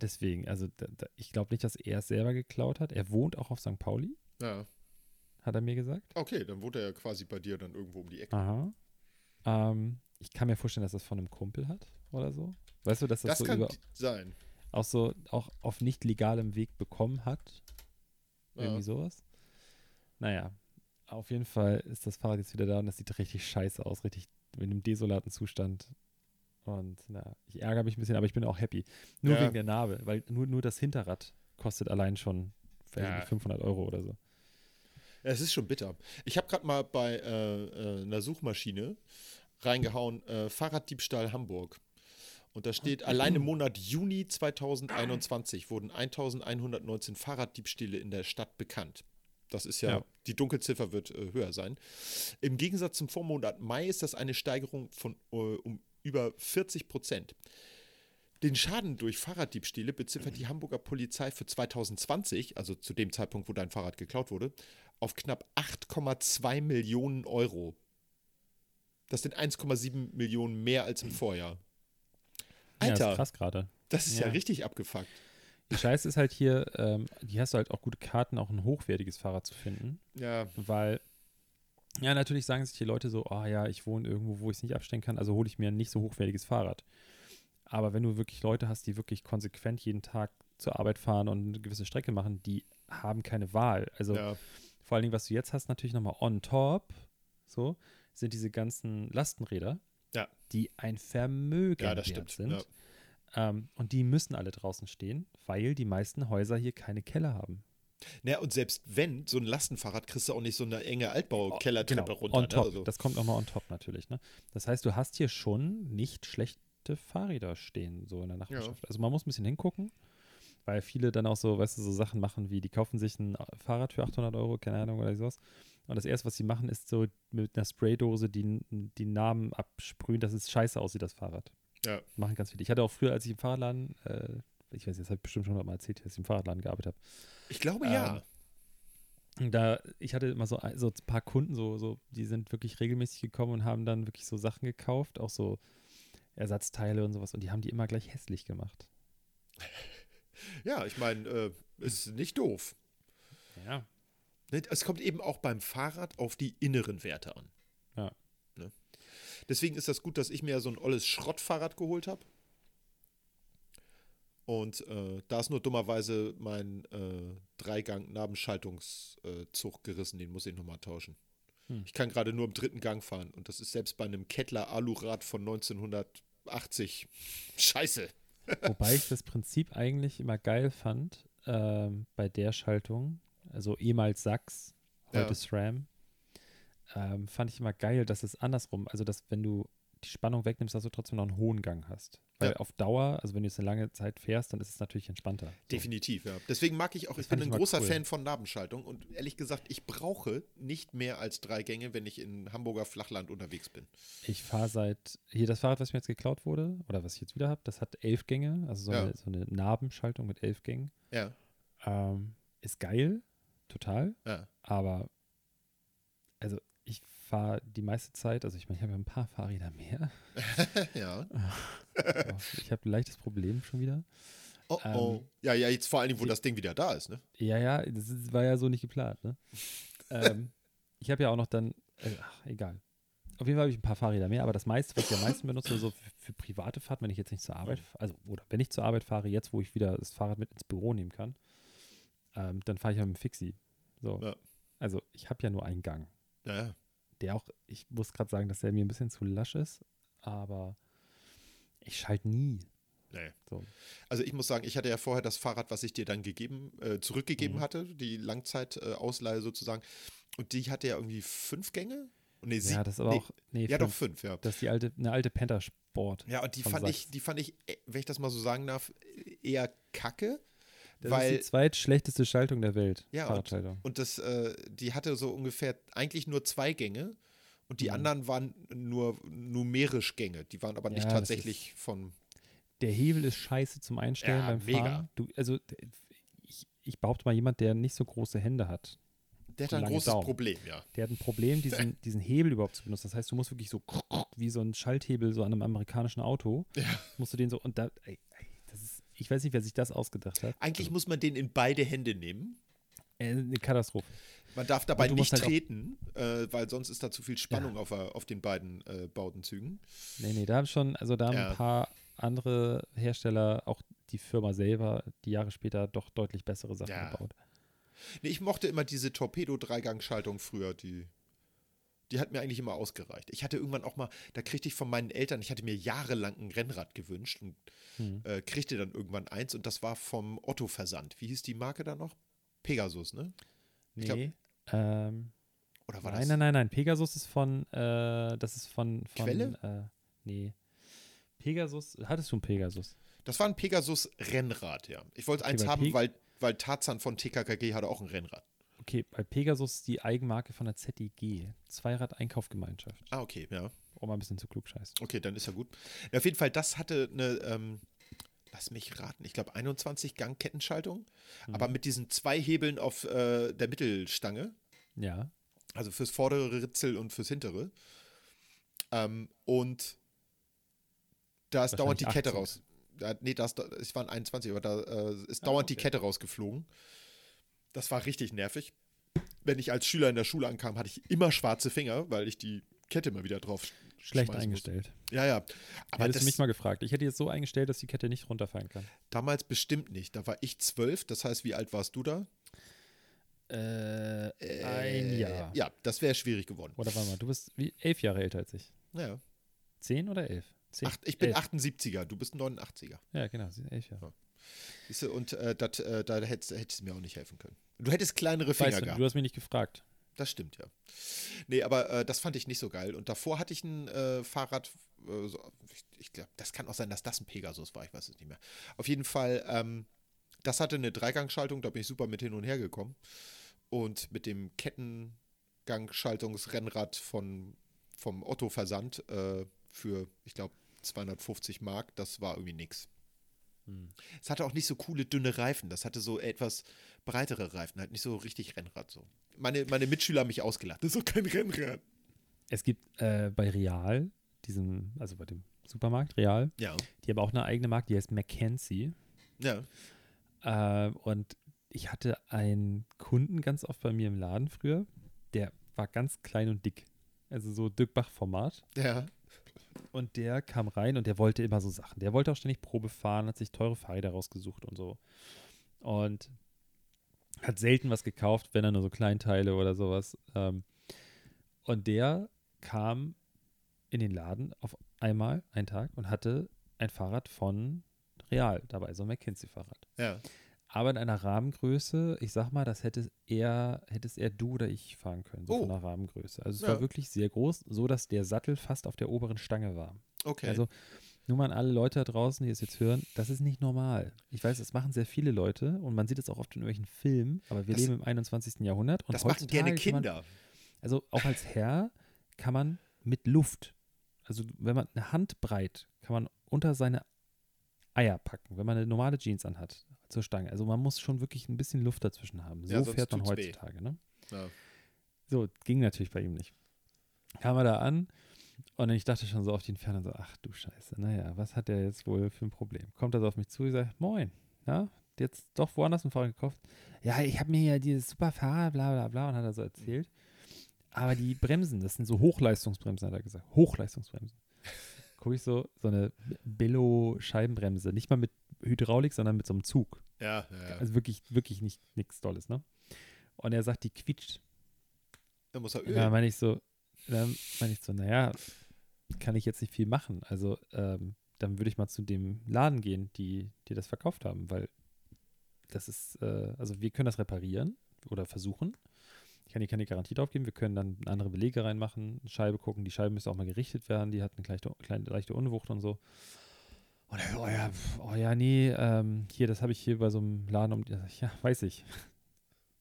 Speaker 3: deswegen, also da, da, ich glaube nicht, dass er es selber geklaut hat. Er wohnt auch auf St. Pauli,
Speaker 2: ja.
Speaker 3: hat er mir gesagt.
Speaker 2: Okay, dann wohnt er ja quasi bei dir dann irgendwo um die Ecke.
Speaker 3: Aha. Ähm, ich kann mir vorstellen, dass er es von einem Kumpel hat oder so. Weißt du, dass das,
Speaker 2: Das
Speaker 3: so
Speaker 2: kann
Speaker 3: über,
Speaker 2: sein.
Speaker 3: Auch so auch auf nicht legalem Weg bekommen hat.
Speaker 2: Ja.
Speaker 3: Irgendwie sowas. Naja, auf jeden Fall ist das Fahrrad jetzt wieder da und das sieht richtig scheiße aus, richtig in einem desolaten Zustand. Und na, ich ärgere mich ein bisschen, aber ich bin auch happy. Nur
Speaker 2: Ja.
Speaker 3: wegen der Narbe, weil nur, nur das Hinterrad kostet allein schon
Speaker 2: Ja.
Speaker 3: nicht, 500 Euro oder so.
Speaker 2: Ja, es ist schon bitter. Ich habe gerade mal bei äh, äh, einer Suchmaschine reingehauen, äh, Fahrraddiebstahl Hamburg. Und da steht, allein im Monat Juni 2021 wurden 1119 Fahrraddiebstähle in der Stadt bekannt. Das ist ja,
Speaker 3: Ja.
Speaker 2: die Dunkelziffer wird äh, höher sein. Im Gegensatz zum Vormonat Mai ist das eine Steigerung von äh, um über 40 Prozent. Den Schaden durch Fahrraddiebstähle beziffert die Hamburger Polizei für 2020, also zu dem Zeitpunkt, wo dein Fahrrad geklaut wurde, auf knapp 8,2 Millionen Euro. Das sind 1,7 Millionen mehr als im Vorjahr.
Speaker 3: Ja,
Speaker 2: Alter,
Speaker 3: ist krass gerade.
Speaker 2: das ist ja.
Speaker 3: Ja.
Speaker 2: richtig abgefuckt.
Speaker 3: Die Scheiße ist halt hier, ähm, hier hast du halt auch gute Karten, auch ein hochwertiges Fahrrad zu finden.
Speaker 2: Ja,
Speaker 3: Weil, ja, natürlich sagen sich die Leute so, oh ja, ich wohne irgendwo, wo ich es nicht abstellen kann, also hole ich mir ein nicht so hochwertiges Fahrrad. Aber wenn du wirklich Leute hast, die wirklich konsequent jeden Tag zur Arbeit fahren und eine gewisse Strecke machen, die haben keine Wahl. Also
Speaker 2: ja,
Speaker 3: vor allen Dingen, was du jetzt hast, natürlich nochmal on top, so, sind diese ganzen Lastenräder,
Speaker 2: Ja.
Speaker 3: die ein Vermögen
Speaker 2: ja, das
Speaker 3: wert sind.
Speaker 2: Ja.
Speaker 3: Ähm, und die müssen alle draußen stehen, weil die meisten Häuser hier keine Keller haben.
Speaker 2: Na, und selbst wenn, so ein Lastenfahrrad kriegst du auch nicht so eine enge Altbau-Kellertreppe
Speaker 3: Genau,
Speaker 2: runter.
Speaker 3: on
Speaker 2: ne?
Speaker 3: top.
Speaker 2: Also,
Speaker 3: Das kommt nochmal on top natürlich. Ne? Das heißt, du hast hier schon nicht schlechte Fahrräder stehen, so in der Nachbarschaft. Also man muss ein bisschen hingucken, weil viele dann auch so, weißt du, so Sachen machen wie, die kaufen sich ein Fahrrad für 800 Euro, keine Ahnung oder sowas. Und das erste, was sie machen, ist so mit einer Spraydose die, die Namen absprühen, dass es scheiße aussieht, das Fahrrad.
Speaker 2: Ja.
Speaker 3: Machen ganz viele. Ich hatte auch früher, als ich im Fahrradladen, äh, ich weiß, das habe ich bestimmt schon mal erzählt, dass ich im Fahrradladen gearbeitet habe.
Speaker 2: ich glaube ja.
Speaker 3: Ähm, Da, ich hatte immer so, ein- so ein paar Kunden, so, so, die sind wirklich regelmäßig gekommen und haben dann wirklich so Sachen gekauft, auch so Ersatzteile und sowas, und die haben die immer gleich hässlich gemacht. (laughs)
Speaker 2: Ja, ich meine, äh, ist nicht doof.
Speaker 3: Ja.
Speaker 2: Ne, Es kommt eben auch beim Fahrrad auf die inneren Werte an.
Speaker 3: Ja.
Speaker 2: Ne? Deswegen ist das gut, dass ich mir so ein olles Schrottfahrrad geholt habe. Und äh, da ist nur dummerweise mein äh, Dreigang-Nabenschaltungszug gerissen, den muss ich nochmal tauschen.
Speaker 3: Hm.
Speaker 2: Ich kann gerade nur im dritten Gang fahren und das ist selbst bei einem Kettler Alurad von 1980 scheiße.
Speaker 3: Wobei ich das Prinzip eigentlich immer geil fand, ähm, bei der Schaltung, also ehemals Sachs, heute
Speaker 2: Ja.
Speaker 3: SRAM, ähm, fand ich immer geil, dass es andersrum, also dass wenn du die Spannung wegnimmst, dass du trotzdem noch einen hohen Gang hast. Weil
Speaker 2: Ja.
Speaker 3: auf Dauer, also wenn du jetzt eine lange Zeit fährst, dann ist es natürlich entspannter. So.
Speaker 2: Definitiv, ja. Deswegen mag ich auch,
Speaker 3: Das
Speaker 2: ich bin
Speaker 3: ich
Speaker 2: ein großer
Speaker 3: cool.
Speaker 2: Fan von Nabenschaltung und ehrlich gesagt, ich brauche nicht mehr als drei Gänge, wenn ich in Hamburger Flachland unterwegs bin.
Speaker 3: Ich fahre seit, hier das Fahrrad, was mir jetzt geklaut wurde, oder was ich jetzt wieder habe, das hat elf Gänge, also so,
Speaker 2: Ja.
Speaker 3: eine, so eine Nabenschaltung mit elf Gängen.
Speaker 2: Ja,
Speaker 3: Ähm, ist geil, total,
Speaker 2: ja.
Speaker 3: aber also ich fahre die meiste Zeit, also ich meine, ich habe ja ein paar Fahrräder mehr. (laughs)
Speaker 2: ja. (laughs)
Speaker 3: ich habe ein leichtes Problem schon wieder.
Speaker 2: Oh,
Speaker 3: Ähm,
Speaker 2: oh. ja, ja, jetzt vor allem, wo
Speaker 3: sie-
Speaker 2: das Ding wieder da ist, ne?
Speaker 3: Ja, ja, das ist, war ja so nicht geplant, ne? (laughs) ähm, ich habe ja auch noch dann, äh, ach, egal. Auf jeden Fall habe ich ein paar Fahrräder mehr, aber das meiste, was ich am meisten benutze, so für, für private Fahrten, wenn ich jetzt nicht zur Arbeit, also oder wenn ich zur Arbeit fahre, jetzt, wo ich wieder das Fahrrad mit ins Büro nehmen kann, ähm, dann fahre ich ja mit dem Fixie. So.
Speaker 2: Ja.
Speaker 3: Also ich habe ja nur einen Gang,
Speaker 2: Ja,
Speaker 3: der auch, ich muss gerade sagen, dass der mir ein bisschen zu lasch ist, aber ich schalte nie.
Speaker 2: Nee.
Speaker 3: So.
Speaker 2: Also ich muss sagen, ich hatte ja vorher das Fahrrad, was ich dir dann gegeben, äh, zurückgegeben
Speaker 3: Mhm.
Speaker 2: hatte, die Langzeitausleihe sozusagen. Und die hatte ja irgendwie fünf Gänge? Nee, sie,
Speaker 3: ja, das ist aber
Speaker 2: nee,
Speaker 3: auch, nee,
Speaker 2: ja, doch
Speaker 3: fünf.
Speaker 2: fünf, ja.
Speaker 3: Das ist die alte, eine alte Penta-Sport.
Speaker 2: Ja, und die fand ich,
Speaker 3: Sachs.
Speaker 2: die fand ich, äh, wenn ich das mal so sagen darf, eher kacke.
Speaker 3: Das
Speaker 2: weil,
Speaker 3: ist die zweitschlechteste Schaltung der Welt.
Speaker 2: Ja, und- und das, äh, die hatte so ungefähr eigentlich nur zwei Gänge und die
Speaker 3: Mhm.
Speaker 2: anderen waren nur numerisch Gänge. Die waren aber nicht
Speaker 3: Ja, das
Speaker 2: tatsächlich von.
Speaker 3: Der Hebel ist scheiße zum Einstellen
Speaker 2: Ja,
Speaker 3: beim
Speaker 2: mega.
Speaker 3: Fahren. Du, also ich, ich behaupte mal, jemand, der nicht so große Hände hat,
Speaker 2: Der hat ein großes
Speaker 3: Daumen.
Speaker 2: Problem, ja.
Speaker 3: der hat ein Problem, diesen, (laughs) diesen Hebel überhaupt zu benutzen. Das heißt, du musst wirklich so (laughs) wie so ein Schalthebel so an einem amerikanischen Auto,
Speaker 2: Ja.
Speaker 3: musst du den so und da, ey, ich weiß nicht, wer sich das ausgedacht hat.
Speaker 2: Eigentlich muss man den in beide Hände nehmen.
Speaker 3: Äh, eine Katastrophe.
Speaker 2: Man darf dabei nicht
Speaker 3: halt
Speaker 2: treten, äh, weil sonst ist da zu viel Spannung auf, der- auf den beiden äh, Bautenzügen.
Speaker 3: Nee, nee, da haben schon, also da haben
Speaker 2: Ja.
Speaker 3: ein paar andere Hersteller, auch die Firma selber, die Jahre später doch deutlich bessere Sachen
Speaker 2: Ja.
Speaker 3: gebaut.
Speaker 2: Nee, ich mochte immer diese Torpedo-Dreigangschaltung früher, die. Die hat mir eigentlich immer ausgereicht. Ich hatte irgendwann auch mal, da kriegte ich von meinen Eltern, ich hatte mir jahrelang ein Rennrad gewünscht und
Speaker 3: Hm.
Speaker 2: äh, kriegte dann irgendwann eins und das war vom Otto-Versand. Wie hieß die Marke da noch? Pegasus, ne? Ich glaub,
Speaker 3: Nee. ähm,
Speaker 2: Oder war
Speaker 3: nein,
Speaker 2: das?
Speaker 3: nein, nein, nein. Pegasus ist von, äh, das ist von, von
Speaker 2: Quelle?
Speaker 3: Äh, nee. Pegasus, hattest du einen Pegasus?
Speaker 2: Das war ein Pegasus-Rennrad, ja. Ich wollte
Speaker 3: Okay,
Speaker 2: eins haben,
Speaker 3: Pe-
Speaker 2: weil, weil Tarzan von TKKG hatte auch ein Rennrad.
Speaker 3: Okay, bei Pegasus die Eigenmarke von der ZIG. Zweirad-Einkaufgemeinschaft.
Speaker 2: Ah, okay, ja.
Speaker 3: Um mal ein bisschen zu klug scheißen.
Speaker 2: Okay, dann ist ja gut. Ja, auf jeden Fall, das hatte eine, ähm, lass mich raten, ich glaube 21 Gang Kettenschaltung,
Speaker 3: Mhm.
Speaker 2: aber mit diesen zwei Hebeln auf äh, der Mittelstange,
Speaker 3: Ja.
Speaker 2: also fürs vordere Ritzel und fürs hintere. Ähm, und da ist dauernd die
Speaker 3: Wahrscheinlich
Speaker 2: Kette
Speaker 3: 18.
Speaker 2: raus. Da, nee, das, es waren 21, aber da äh, ist dauernd die
Speaker 3: okay.
Speaker 2: Kette rausgeflogen. Das war richtig nervig. Wenn ich als Schüler in der Schule ankam, hatte ich immer schwarze Finger, weil ich die Kette immer wieder drauf sch-
Speaker 3: Schlecht eingestellt.
Speaker 2: Ja, ja. Aber
Speaker 3: Hättest
Speaker 2: das,
Speaker 3: du mich mal gefragt. Ich hätte jetzt so eingestellt, dass die Kette nicht runterfallen kann.
Speaker 2: damals bestimmt nicht. Da war ich zwölf. Das heißt, wie alt warst du da?
Speaker 3: Äh, ein Jahr.
Speaker 2: Ja, das wäre schwierig geworden.
Speaker 3: Oder warte mal, du bist wie elf Jahre älter als ich.
Speaker 2: Ja.
Speaker 3: Zehn oder elf? Zehn?
Speaker 2: Acht, ich bin
Speaker 3: elf.
Speaker 2: 78er, du bist 89er.
Speaker 3: Ja, genau, sie sind elf Jahre.
Speaker 2: Siehst du, und äh, dat, äh, da hättest, hättest du mir auch nicht helfen können. Du hättest kleinere Finger
Speaker 3: Weißt du,
Speaker 2: gehabt.
Speaker 3: du hast mich nicht gefragt.
Speaker 2: Das stimmt, ja. Nee, aber äh, das fand ich nicht so geil. Und davor hatte ich ein äh, Fahrrad, äh, so, ich, ich glaube, das kann auch sein, dass das ein Pegasus war, ich weiß es nicht mehr. Auf jeden Fall, ähm, das hatte eine Dreigangschaltung, da bin ich super mit hin und her gekommen. Und mit dem Kettengangschaltungsrennrad von, vom Otto Versand äh, für, ich glaube, 250 Mark, das war irgendwie nix. Es hatte auch nicht so coole, dünne Reifen. Das hatte so etwas breitere Reifen, halt nicht so richtig Rennrad so. Meine, meine Mitschüler haben mich ausgelacht. Das ist doch kein Rennrad.
Speaker 3: Es gibt äh, bei Real, diesem, also bei dem Supermarkt Real,
Speaker 2: Ja.
Speaker 3: die haben auch eine eigene Marke, die heißt Mackenzie.
Speaker 2: Ja.
Speaker 3: Äh, und ich hatte einen Kunden ganz oft bei mir im Laden früher, der war ganz klein und dick. Also so Dirk Bach-Format.
Speaker 2: Ja.
Speaker 3: Und der kam rein und der wollte immer so Sachen. Der wollte auch ständig Probe fahren, hat sich teure Fahrräder rausgesucht und so. Und hat selten was gekauft, wenn er nur so Kleinteile oder sowas. Ähm, und der kam in den Laden auf einmal, einen Tag, und hatte ein Fahrrad von Real dabei, so ein McKinsey-Fahrrad.
Speaker 2: Ja.
Speaker 3: Aber in einer Rahmengröße, ich sag mal, das hätte eher, hättest eher du oder ich fahren können, so
Speaker 2: Oh.
Speaker 3: von der Rahmengröße. Also es
Speaker 2: Ja.
Speaker 3: war wirklich sehr groß, so dass der Sattel fast auf der oberen Stange war.
Speaker 2: Okay.
Speaker 3: Also nur mal an alle Leute da draußen, die es jetzt hören, das ist nicht normal. Ich weiß, das machen sehr viele Leute und man sieht es auch oft in irgendwelchen Filmen, aber wir
Speaker 2: Das-
Speaker 3: leben im 21. Jahrhundert und
Speaker 2: das machen gerne
Speaker 3: kann man-
Speaker 2: Kinder.
Speaker 3: also auch als Herr kann man mit Luft, also wenn man eine Handbreit, kann man unter seine Eier packen, wenn man eine normale Jeans anhat zur Stange. Also man muss schon wirklich ein bisschen Luft dazwischen haben. So
Speaker 2: Ja,
Speaker 3: fährt man heutzutage. Ne?
Speaker 2: Ja.
Speaker 3: So, ging natürlich bei ihm nicht. Kam er da an und ich dachte schon so auf die Entfernung so, ach du Scheiße, naja, was hat der jetzt wohl für ein Problem? Kommt er so auf mich zu, ich sage, moin, na, jetzt doch woanders ein Fahrrad gekauft? Ja, ich habe mir ja dieses super Fahrrad, bla bla bla, und hat er so erzählt. Aber die Bremsen, das sind so Hochleistungsbremsen, hat er gesagt. Hochleistungsbremsen. Gucke ich so, so eine Billo-Scheibenbremse, nicht mal mit Hydraulik, sondern mit so einem Zug.
Speaker 2: Ja, ja, ja.
Speaker 3: Also wirklich, wirklich nicht nichts Tolles, ne? Und er sagt, die quietscht.
Speaker 2: da muss er
Speaker 3: Da
Speaker 2: ölen.
Speaker 3: meine ich so, dann meine ich so, naja, kann ich jetzt nicht viel machen. Also ähm, dann würde ich mal zu dem Laden gehen, die, die das verkauft haben, weil das ist, äh, also wir können das reparieren oder versuchen. Ich kann hier keine Garantie drauf geben. Wir können dann andere Belege reinmachen, Scheibe gucken. Die Scheibe müsste auch mal gerichtet werden. Die hat eine kleine, kleine leichte Unwucht und so. Und er, oh ja, pf, oh ja, nee, ähm, hier, das habe ich hier bei so einem Laden um. Ja, weiß ich.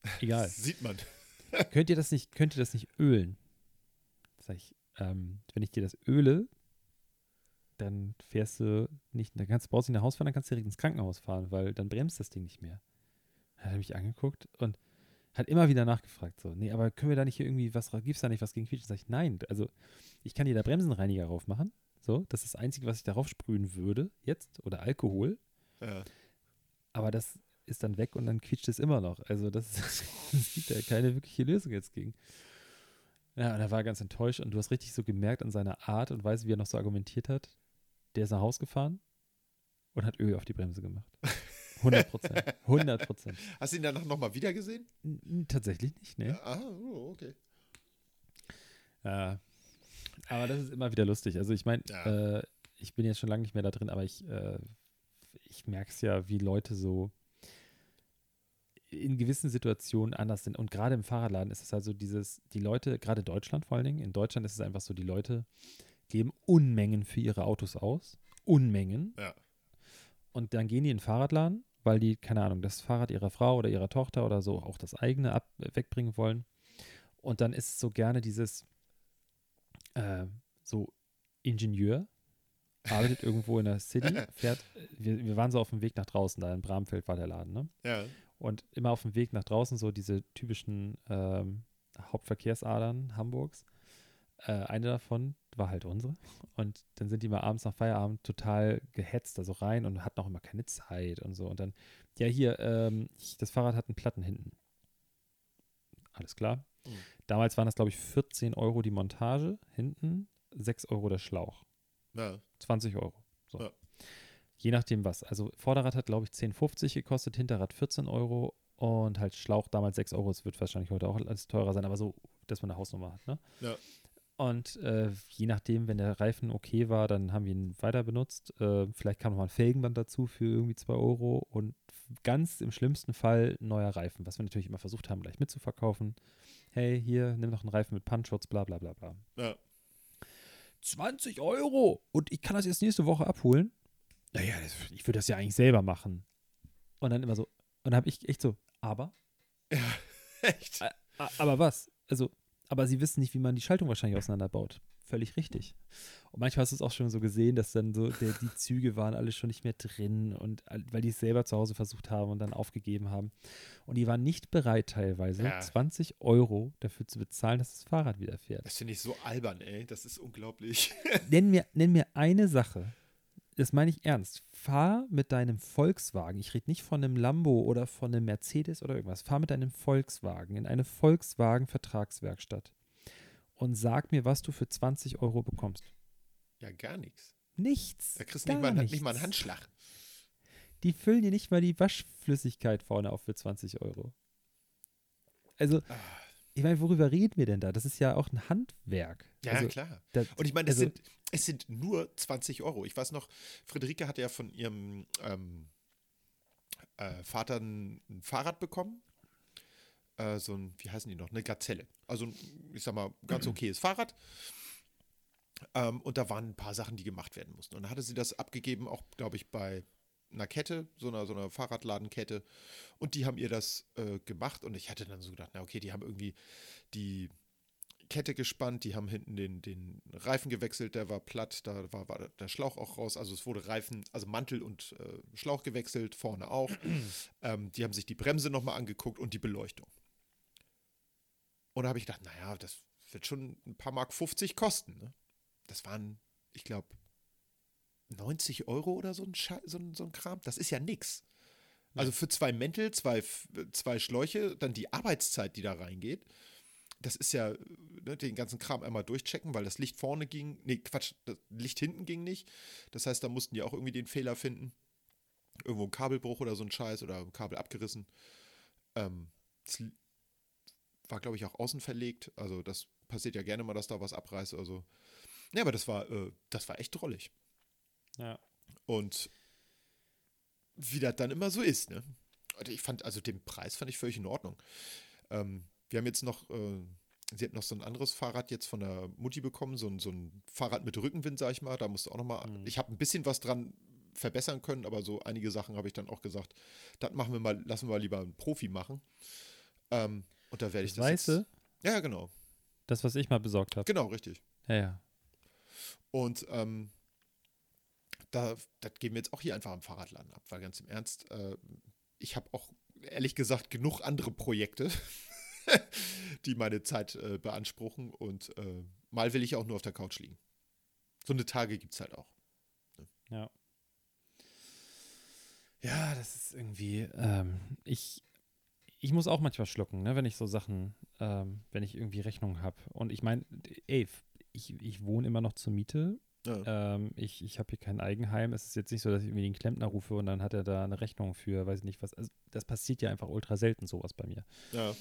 Speaker 3: (laughs) Egal
Speaker 2: Sieht man. (laughs)
Speaker 3: könnt ihr das nicht, könnt ihr das nicht ölen? Sag ich, ähm, wenn ich dir das öle, dann fährst du nicht, dann kannst, brauchst du nicht nach Hause fahren, dann kannst du direkt ins Krankenhaus fahren, weil dann bremst das Ding nicht mehr. Dann hat er mich angeguckt und hat immer wieder nachgefragt, so, nee, aber können wir da nicht hier irgendwie was, gibt es da nicht was gegen Quietschen? Sag ich, nein, also ich kann dir da Bremsenreiniger drauf machen, so, das ist das Einzige, was ich darauf sprühen würde, jetzt, oder Alkohol,
Speaker 2: Ja.
Speaker 3: aber das ist dann weg und dann quietscht es immer noch. Also das, (laughs) es gibt ja keine wirkliche Lösung jetzt gegen. Ja, und er war ganz enttäuscht und du hast richtig so gemerkt an seiner Art und Weise, wie er noch so argumentiert hat. Der ist nach Hause gefahren und hat Öl auf die Bremse gemacht. (laughs) 100 Prozent. 100 Prozent.
Speaker 2: Hast du ihn danach nochmal wieder gesehen?
Speaker 3: N- Tatsächlich nicht, ne?
Speaker 2: Ah, oh, okay.
Speaker 3: Ja. Aber das ist immer wieder lustig. Also ich meine,
Speaker 2: Ja.
Speaker 3: äh, ich bin jetzt schon lange nicht mehr da drin, aber ich, äh, ich merke es ja, wie Leute so in gewissen Situationen anders sind. Und gerade im Fahrradladen ist es also dieses, die Leute, gerade Deutschland vor allen Dingen, in Deutschland ist es einfach so, die Leute geben Unmengen für ihre Autos aus. Unmengen.
Speaker 2: Ja.
Speaker 3: Und dann gehen die in den Fahrradladen, weil die, keine Ahnung, das Fahrrad ihrer Frau oder ihrer Tochter oder so auch das eigene ab, wegbringen wollen. Und dann ist es so gerne dieses äh, so Ingenieur, arbeitet irgendwo in der City, (laughs) fährt, wir, wir waren so auf dem Weg nach draußen, da in Bramfeld war der Laden, ne?
Speaker 2: Ja.
Speaker 3: Und immer auf dem Weg nach draußen so diese typischen ähm, Hauptverkehrsadern Hamburgs. Äh, eine davon war halt unsere. Und dann sind die mal abends nach Feierabend total gehetzt, also rein und hatten auch immer keine Zeit und so. Und dann, ja, hier, ähm, das Fahrrad hat einen Platten hinten. Alles klar.
Speaker 2: Mhm.
Speaker 3: Damals waren das, glaube ich, 14 Euro die Montage hinten, 6 Euro der Schlauch.
Speaker 2: ja.
Speaker 3: 20 Euro. So.
Speaker 2: Ja.
Speaker 3: Je nachdem was. Also Vorderrad hat, glaube ich, 10,50 gekostet, Hinterrad 14 Euro und halt Schlauch damals 6 Euro. Es wird wahrscheinlich heute auch alles teurer sein, aber so, dass man eine Hausnummer hat. Ne?
Speaker 2: Ja.
Speaker 3: Und äh, je nachdem, wenn der Reifen okay war, dann haben wir ihn weiter benutzt. Äh, vielleicht kam noch mal ein Felgenband dazu für irgendwie 2 Euro und ganz im schlimmsten Fall ein neuer Reifen, was wir natürlich immer versucht haben, gleich mitzuverkaufen. Hey, hier, nimm noch einen Reifen mit Punchschutz, bla bla bla bla.
Speaker 2: Ja.
Speaker 3: 20 Euro und ich kann das jetzt nächste Woche abholen. Naja, das, ich würde das ja eigentlich selber machen. Und dann immer so, und dann habe ich echt so, aber? (laughs)
Speaker 2: Echt?
Speaker 3: A- Aber was? Also, aber sie wissen nicht, wie man die Schaltung wahrscheinlich auseinanderbaut. Völlig richtig. Und manchmal hast du es auch schon so gesehen, dass dann so der, die Züge waren alle schon nicht mehr drin und weil die es selber zu Hause versucht haben und dann aufgegeben haben. Und die waren nicht bereit, teilweise
Speaker 2: Ja.
Speaker 3: 20 Euro dafür zu bezahlen, dass das Fahrrad wieder fährt.
Speaker 2: Das finde ich so albern, ey. Das ist unglaublich.
Speaker 3: nenn mir, nenn mir eine Sache. Das meine ich ernst. Fahr mit deinem Volkswagen. Ich rede nicht von einem Lambo oder von einem Mercedes oder irgendwas. Fahr mit deinem Volkswagen in eine Volkswagen-Vertragswerkstatt und sag mir, was du für 20 Euro bekommst.
Speaker 2: Ja, gar nichts.
Speaker 3: Nichts.
Speaker 2: Da kriegst du nicht mal,
Speaker 3: nichts.
Speaker 2: nicht mal einen Handschlag.
Speaker 3: Die füllen dir nicht mal die Waschflüssigkeit vorne auf für 20 Euro. Also,
Speaker 2: Ah.
Speaker 3: ich meine, worüber reden wir denn da? Das ist ja auch ein Handwerk.
Speaker 2: Ja,
Speaker 3: also,
Speaker 2: klar.
Speaker 3: das-
Speaker 2: Und ich meine, das
Speaker 3: also-
Speaker 2: sind, es sind nur 20 Euro. Ich weiß noch, Friederike hatte ja von ihrem ähm, äh, Vater ein, ein Fahrrad bekommen. Äh, so ein, wie heißen die noch? Eine Gazelle. Also, ein, ich sag mal, ganz (clears throat) okayes Fahrrad. Ähm, und da waren ein paar Sachen, die gemacht werden mussten. Und dann hatte sie das abgegeben, auch, glaube ich, bei einer Kette, so einer, so einer Fahrradladenkette. Und die haben ihr das äh, gemacht. Und ich hatte dann so gedacht, na okay, die haben irgendwie die Kette gespannt, die haben hinten den, den Reifen gewechselt, der war platt, da war, war der Schlauch auch raus. Also es wurde Reifen, also Mantel und äh, Schlauch gewechselt, vorne auch. (clears throat) ähm, die haben sich die Bremse nochmal angeguckt und die Beleuchtung. Und da habe ich gedacht, naja, das wird schon ein paar Mark 50 kosten. Ne? Das waren, ich glaube, 90 Euro oder so ein, so, ein, so ein Kram. Das ist ja nix. Also für zwei Mäntel, zwei, zwei Schläuche, dann die Arbeitszeit, die da reingeht das ist ja, ne, den ganzen Kram einmal durchchecken, weil das Licht vorne ging, nee, Quatsch, das Licht hinten ging nicht. Das heißt, da mussten die auch irgendwie den Fehler finden. Irgendwo ein Kabelbruch oder so ein Scheiß oder ein Kabel abgerissen. Ähm, das war, glaube ich, auch außen verlegt. Also, das passiert ja gerne mal, dass da was abreißt oder so. Ja, aber das war, äh, das war echt drollig.
Speaker 3: Ja.
Speaker 2: Und wie das dann immer so ist, ne? Ich fand, also den Preis fand ich völlig in Ordnung. Ähm, wir haben jetzt noch, äh, sie hat noch so ein anderes Fahrrad jetzt von der Mutti bekommen, so ein, so ein Fahrrad mit Rückenwind, sag ich mal. Da musste auch nochmal, mhm. ich habe ein bisschen was dran verbessern können, aber so einige Sachen habe ich dann auch gesagt, das machen wir mal, lassen wir lieber einen Profi machen. Ähm, und da werde ich
Speaker 3: das. Weiße?
Speaker 2: ja, genau.
Speaker 3: Das, was ich mal besorgt habe.
Speaker 2: Genau, richtig.
Speaker 3: Ja, ja.
Speaker 2: Und ähm, da, das geben wir jetzt auch hier einfach am Fahrradladen ab, weil ganz im Ernst, äh, ich habe auch ehrlich gesagt genug andere Projekte, (laughs) die meine Zeit äh, beanspruchen. Und äh, mal will ich auch nur auf der Couch liegen. So eine Tage gibt es halt auch.
Speaker 3: Ne? Ja. Ja, das ist irgendwie, ähm, ich, ich muss auch manchmal schlucken, ne, wenn ich so Sachen, ähm, wenn ich irgendwie Rechnungen habe. Und ich meine, ey, ich, ich wohne immer noch zur Miete. Ja. Ähm, ich ich habe hier kein Eigenheim. Es ist jetzt nicht so, dass ich irgendwie den Klempner rufe und dann hat er da eine Rechnung für, weiß ich nicht was. Also das passiert ja einfach ultra selten, sowas bei mir.
Speaker 2: Ja.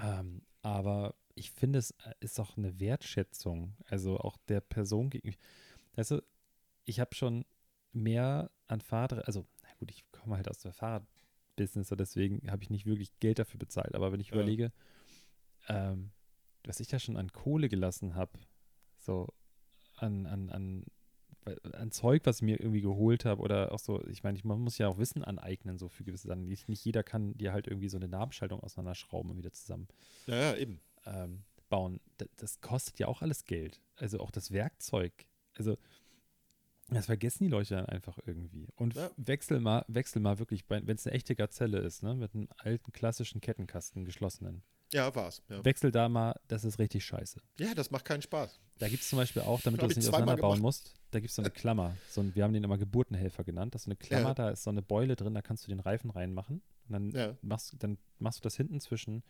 Speaker 3: Ähm, aber ich finde, es äh, ist auch eine Wertschätzung, also auch der Person gegenüber. Weißt du, ich habe schon mehr an Fahrrad, also na gut, ich komme halt aus der Fahrradbusiness, deswegen habe ich nicht wirklich Geld dafür bezahlt. Aber wenn ich ja. überlege, ähm, was ich da schon an Kohle gelassen habe, so an, an, an ein Zeug, was ich mir irgendwie geholt habe oder auch so, ich meine, man muss ja auch Wissen aneignen, so für gewisse Sachen. Nicht, nicht jeder kann dir halt irgendwie so eine Nabenschaltung auseinanderschrauben und wieder zusammen
Speaker 2: ja, ja eben.
Speaker 3: Ähm, bauen. Das, das, kostet ja auch alles Geld. Also auch das Werkzeug. Also das vergessen die Leute dann einfach irgendwie. Und ja. wechsel mal, wechsel mal wirklich, wenn es eine echte Gazelle ist, ne, mit einem alten klassischen Kettenkasten geschlossenen.
Speaker 2: Ja, war's. Ja.
Speaker 3: Wechsel da mal, das ist richtig scheiße.
Speaker 2: Ja, das macht keinen Spaß.
Speaker 3: Da gibt es zum Beispiel auch, damit du es nicht auseinanderbauen musst, da gibt es so eine Klammer. So ein, wir haben den immer Geburtenhelfer genannt. Das ist so eine Klammer, ja. da ist so eine Beule drin, da kannst du den Reifen reinmachen. Und dann, ja. machst, dann machst du das hinten zwischen,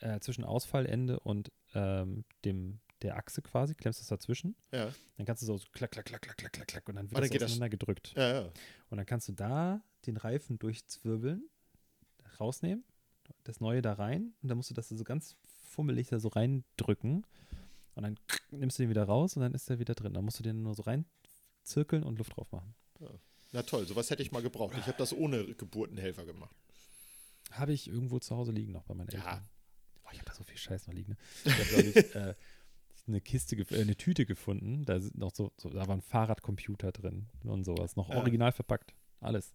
Speaker 3: äh, zwischen Ausfallende und ähm, dem, der Achse quasi, klemmst das dazwischen.
Speaker 2: Ja.
Speaker 3: Dann kannst du so, so klack, klack, klack, klack, klack, klack, klack und dann wird das auseinander das, gedrückt.
Speaker 2: Ja, ja.
Speaker 3: Und dann kannst du da den Reifen durchzwirbeln, rausnehmen, das Neue da rein und dann musst du das so ganz fummelig da so reindrücken und dann nimmst du den wieder raus und dann ist der wieder drin. Dann musst du den nur so reinzirkeln und Luft drauf machen.
Speaker 2: Ja. Na toll, sowas hätte ich mal gebraucht. Ich habe das ohne Geburtenhelfer gemacht.
Speaker 3: Habe ich irgendwo zu Hause liegen noch bei meinen Eltern. Ja. Oh, ich habe da so viel Scheiß noch liegen. Ne? (laughs) Ich habe, glaube ich, äh, eine Kiste, äh, eine Tüte gefunden. Da sind noch so, so, da war ein Fahrradcomputer drin und sowas. Noch original verpackt. Alles.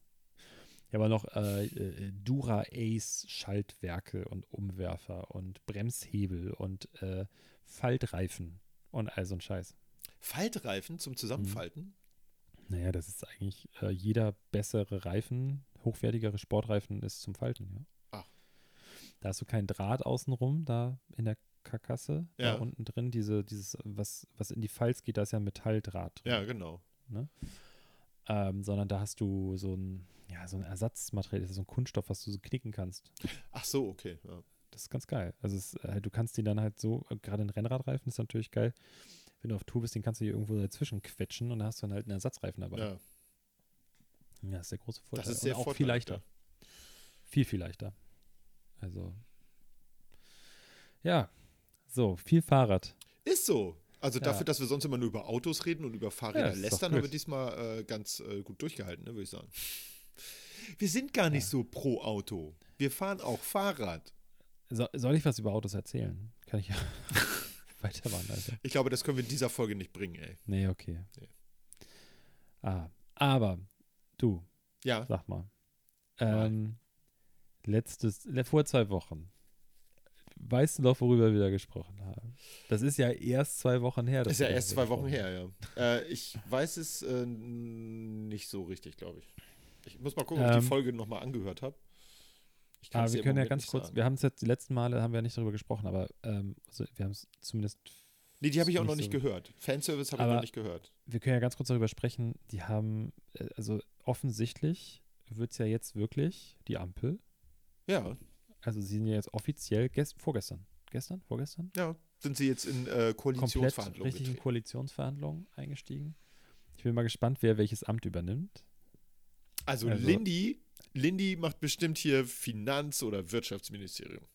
Speaker 3: Ich habe noch äh, äh, Dura Ace Schaltwerke und Umwerfer und Bremshebel und äh, Faltreifen und all so ein Scheiß.
Speaker 2: Faltreifen zum Zusammenfalten? Mhm.
Speaker 3: Naja, das ist eigentlich äh, jeder bessere Reifen, hochwertigere Sportreifen ist zum Falten, ja.
Speaker 2: Ach.
Speaker 3: Da hast du keinen Draht außenrum, da in der Karkasse, ja. da unten drin, diese, dieses, was, was in die Falz geht, da ist ja Metalldraht
Speaker 2: drin. Ja, genau.
Speaker 3: Ne? Ähm, sondern da hast du so ein, ja, so ein Ersatzmaterial, das ist so ein Kunststoff, was du so knicken kannst.
Speaker 2: Ach so, okay. Ja.
Speaker 3: Das ist ganz geil. Also es, äh, du kannst den dann halt so, äh, gerade in Rennradreifen ist natürlich geil. Wenn du auf Tour bist, den kannst du hier irgendwo dazwischen quetschen und dann hast du dann halt einen Ersatzreifen dabei.
Speaker 2: Ja.
Speaker 3: Ja, das ist der große Vorteil.
Speaker 2: Das ist sehr
Speaker 3: und auch viel leichter. Viel, viel leichter. Also, ja, so, viel Fahrrad.
Speaker 2: Ist so. Also ja. dafür, dass wir sonst immer nur über Autos reden und über Fahrräder ja, lästern, haben wir diesmal äh, ganz äh, gut durchgehalten, ne, würde ich sagen. Wir sind gar nicht so pro Auto. Wir fahren auch Fahrrad.
Speaker 3: So, soll ich was über Autos erzählen? Kann ich ja (laughs) weitermachen, Alter.
Speaker 2: Ich glaube, das können wir in dieser Folge nicht bringen, ey.
Speaker 3: Nee, okay.
Speaker 2: Nee.
Speaker 3: Ah, aber du,
Speaker 2: Ja,
Speaker 3: sag mal. Ähm, letztes, le- vor zwei Wochen. Weißt du noch, worüber wir da gesprochen haben? Das ist ja erst zwei Wochen her. dass
Speaker 2: ist ja erst zwei Wochen her, ja. Äh, ich weiß es äh, nicht so richtig, glaube ich. Ich muss mal gucken, ob ich
Speaker 3: Ähm,
Speaker 2: die Folge nochmal angehört habe. Ich
Speaker 3: Aber
Speaker 2: dir
Speaker 3: wir können ja ganz kurz,
Speaker 2: sagen.
Speaker 3: wir haben es jetzt die letzten Male haben wir nicht darüber gesprochen, aber ähm, also wir haben es zumindest,
Speaker 2: Nee, die habe ich auch noch nicht
Speaker 3: so-
Speaker 2: gehört. Fanservice habe ich noch nicht gehört.
Speaker 3: wir können ja ganz kurz darüber sprechen, die haben, äh, also offensichtlich wird es ja jetzt wirklich die Ampel,
Speaker 2: Ja,
Speaker 3: also sie sind ja jetzt offiziell gest vorgestern, gestern, vorgestern,
Speaker 2: ja. Sind sie jetzt in äh,
Speaker 3: komplett
Speaker 2: Koalitionsverhandlungen
Speaker 3: richtig in? Koalitionsverhandlungen eingestiegen. Ich bin mal gespannt, wer welches Amt übernimmt.
Speaker 2: Also,
Speaker 3: Also-
Speaker 2: Lindy, Lindy macht bestimmt hier Finanz- oder Wirtschaftsministerium.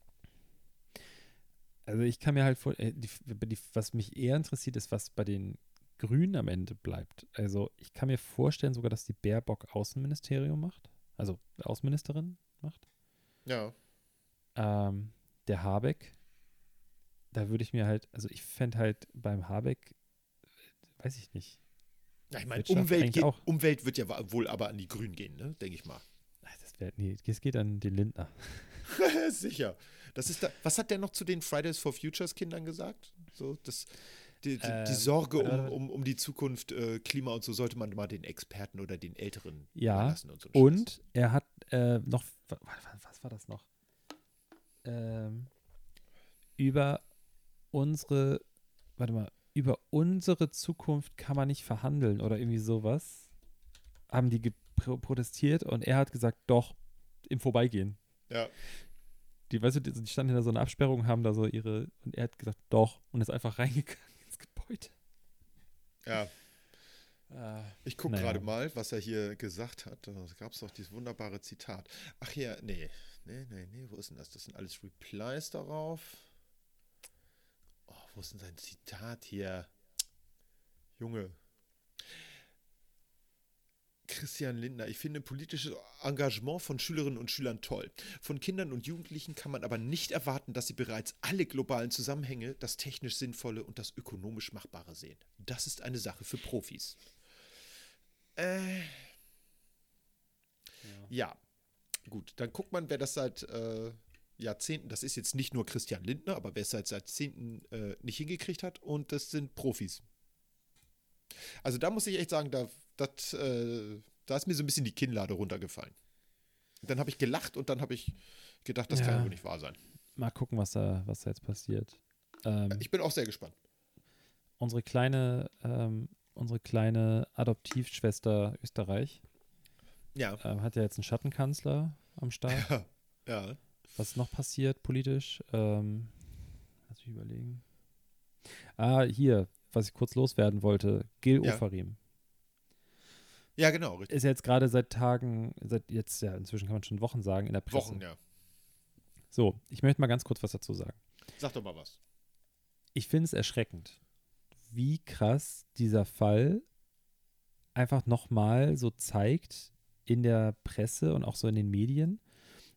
Speaker 3: Also ich kann mir halt vor, äh, die, die, was mich eher interessiert, ist, was bei den Grünen am Ende bleibt. Also ich kann mir vorstellen sogar, dass die Baerbock Außenministerium macht, also Außenministerin macht.
Speaker 2: Ja.
Speaker 3: Ähm, der Habeck, da würde ich mir halt, also ich fände halt beim Habeck, äh, weiß ich nicht.
Speaker 2: Ja, ich meine, Umwelt, geht. Umwelt wird ja wohl aber an die Grünen gehen, ne? denke ich mal.
Speaker 3: Das wär, nee, es geht an den Lindner. (laughs)
Speaker 2: Sicher. Das ist da, was hat der noch zu den Fridays for Futures Kindern gesagt? So, das, die, die, die
Speaker 3: Ähm,
Speaker 2: Sorge
Speaker 3: warte,
Speaker 2: um,
Speaker 3: warte.
Speaker 2: um, um die Zukunft, äh, Klima und so, sollte man mal den Experten oder den Älteren
Speaker 3: Ja,
Speaker 2: überlassen und so. ein Scheiß.
Speaker 3: Und er hat äh, noch, wa- wa- was war das noch? Ähm, über unsere, warte mal, über unsere Zukunft kann man nicht verhandeln oder irgendwie sowas. Haben die protestiert und er hat gesagt, doch, im Vorbeigehen.
Speaker 2: Ja.
Speaker 3: Die, weißt du, die, die standen in so einer Absperrung, haben da so ihre, und er hat gesagt, doch, und ist einfach reingegangen (laughs) ins Gebäude.
Speaker 2: ja. Ich gucke
Speaker 3: Naja.
Speaker 2: gerade mal, was er hier gesagt hat. Da gab es doch dieses wunderbare Zitat. Ach ja, nee. Nee, nee, nee, wo ist denn das? Das sind alles Replies darauf. Wo ist denn sein Zitat hier? Junge. Christian Lindner, ich finde politisches Engagement von Schülerinnen und Schülern toll. Von Kindern und Jugendlichen kann man aber nicht erwarten, dass sie bereits alle globalen Zusammenhänge, das technisch Sinnvolle und das ökonomisch Machbare sehen. Das ist eine Sache für Profis. Äh, ja, gut. Dann guckt man, wer das seit äh, Jahrzehnten, das ist jetzt nicht nur Christian Lindner, aber wer es seit Jahrzehnten äh, nicht hingekriegt hat, und das sind Profis. Also da muss ich echt sagen, da, das, äh, da ist mir so ein bisschen die Kinnlade runtergefallen. Dann habe ich gelacht und dann habe ich gedacht, das kann
Speaker 3: Ja.
Speaker 2: ja wohl nicht wahr sein.
Speaker 3: Mal gucken, was da, was da jetzt passiert. Ähm,
Speaker 2: Ich bin auch sehr gespannt.
Speaker 3: unsere kleine, ähm, unsere kleine Adoptivschwester Österreich
Speaker 2: Ja.
Speaker 3: ähm, hat ja jetzt einen Schattenkanzler am Start. (laughs)
Speaker 2: Ja.
Speaker 3: Was ist noch passiert politisch? Ähm, lass mich überlegen. Ah, hier, was ich kurz loswerden wollte. Gil
Speaker 2: Ja.
Speaker 3: Ofarim.
Speaker 2: Ja, genau, richtig.
Speaker 3: Ist jetzt gerade seit Tagen, seit jetzt, ja, inzwischen kann man schon Wochen sagen, in der Presse.
Speaker 2: Wochen, ja.
Speaker 3: So, ich möchte mal ganz kurz was dazu sagen.
Speaker 2: Sag doch mal was.
Speaker 3: ich finde es erschreckend, wie krass dieser Fall einfach nochmal so zeigt in der Presse und auch so in den Medien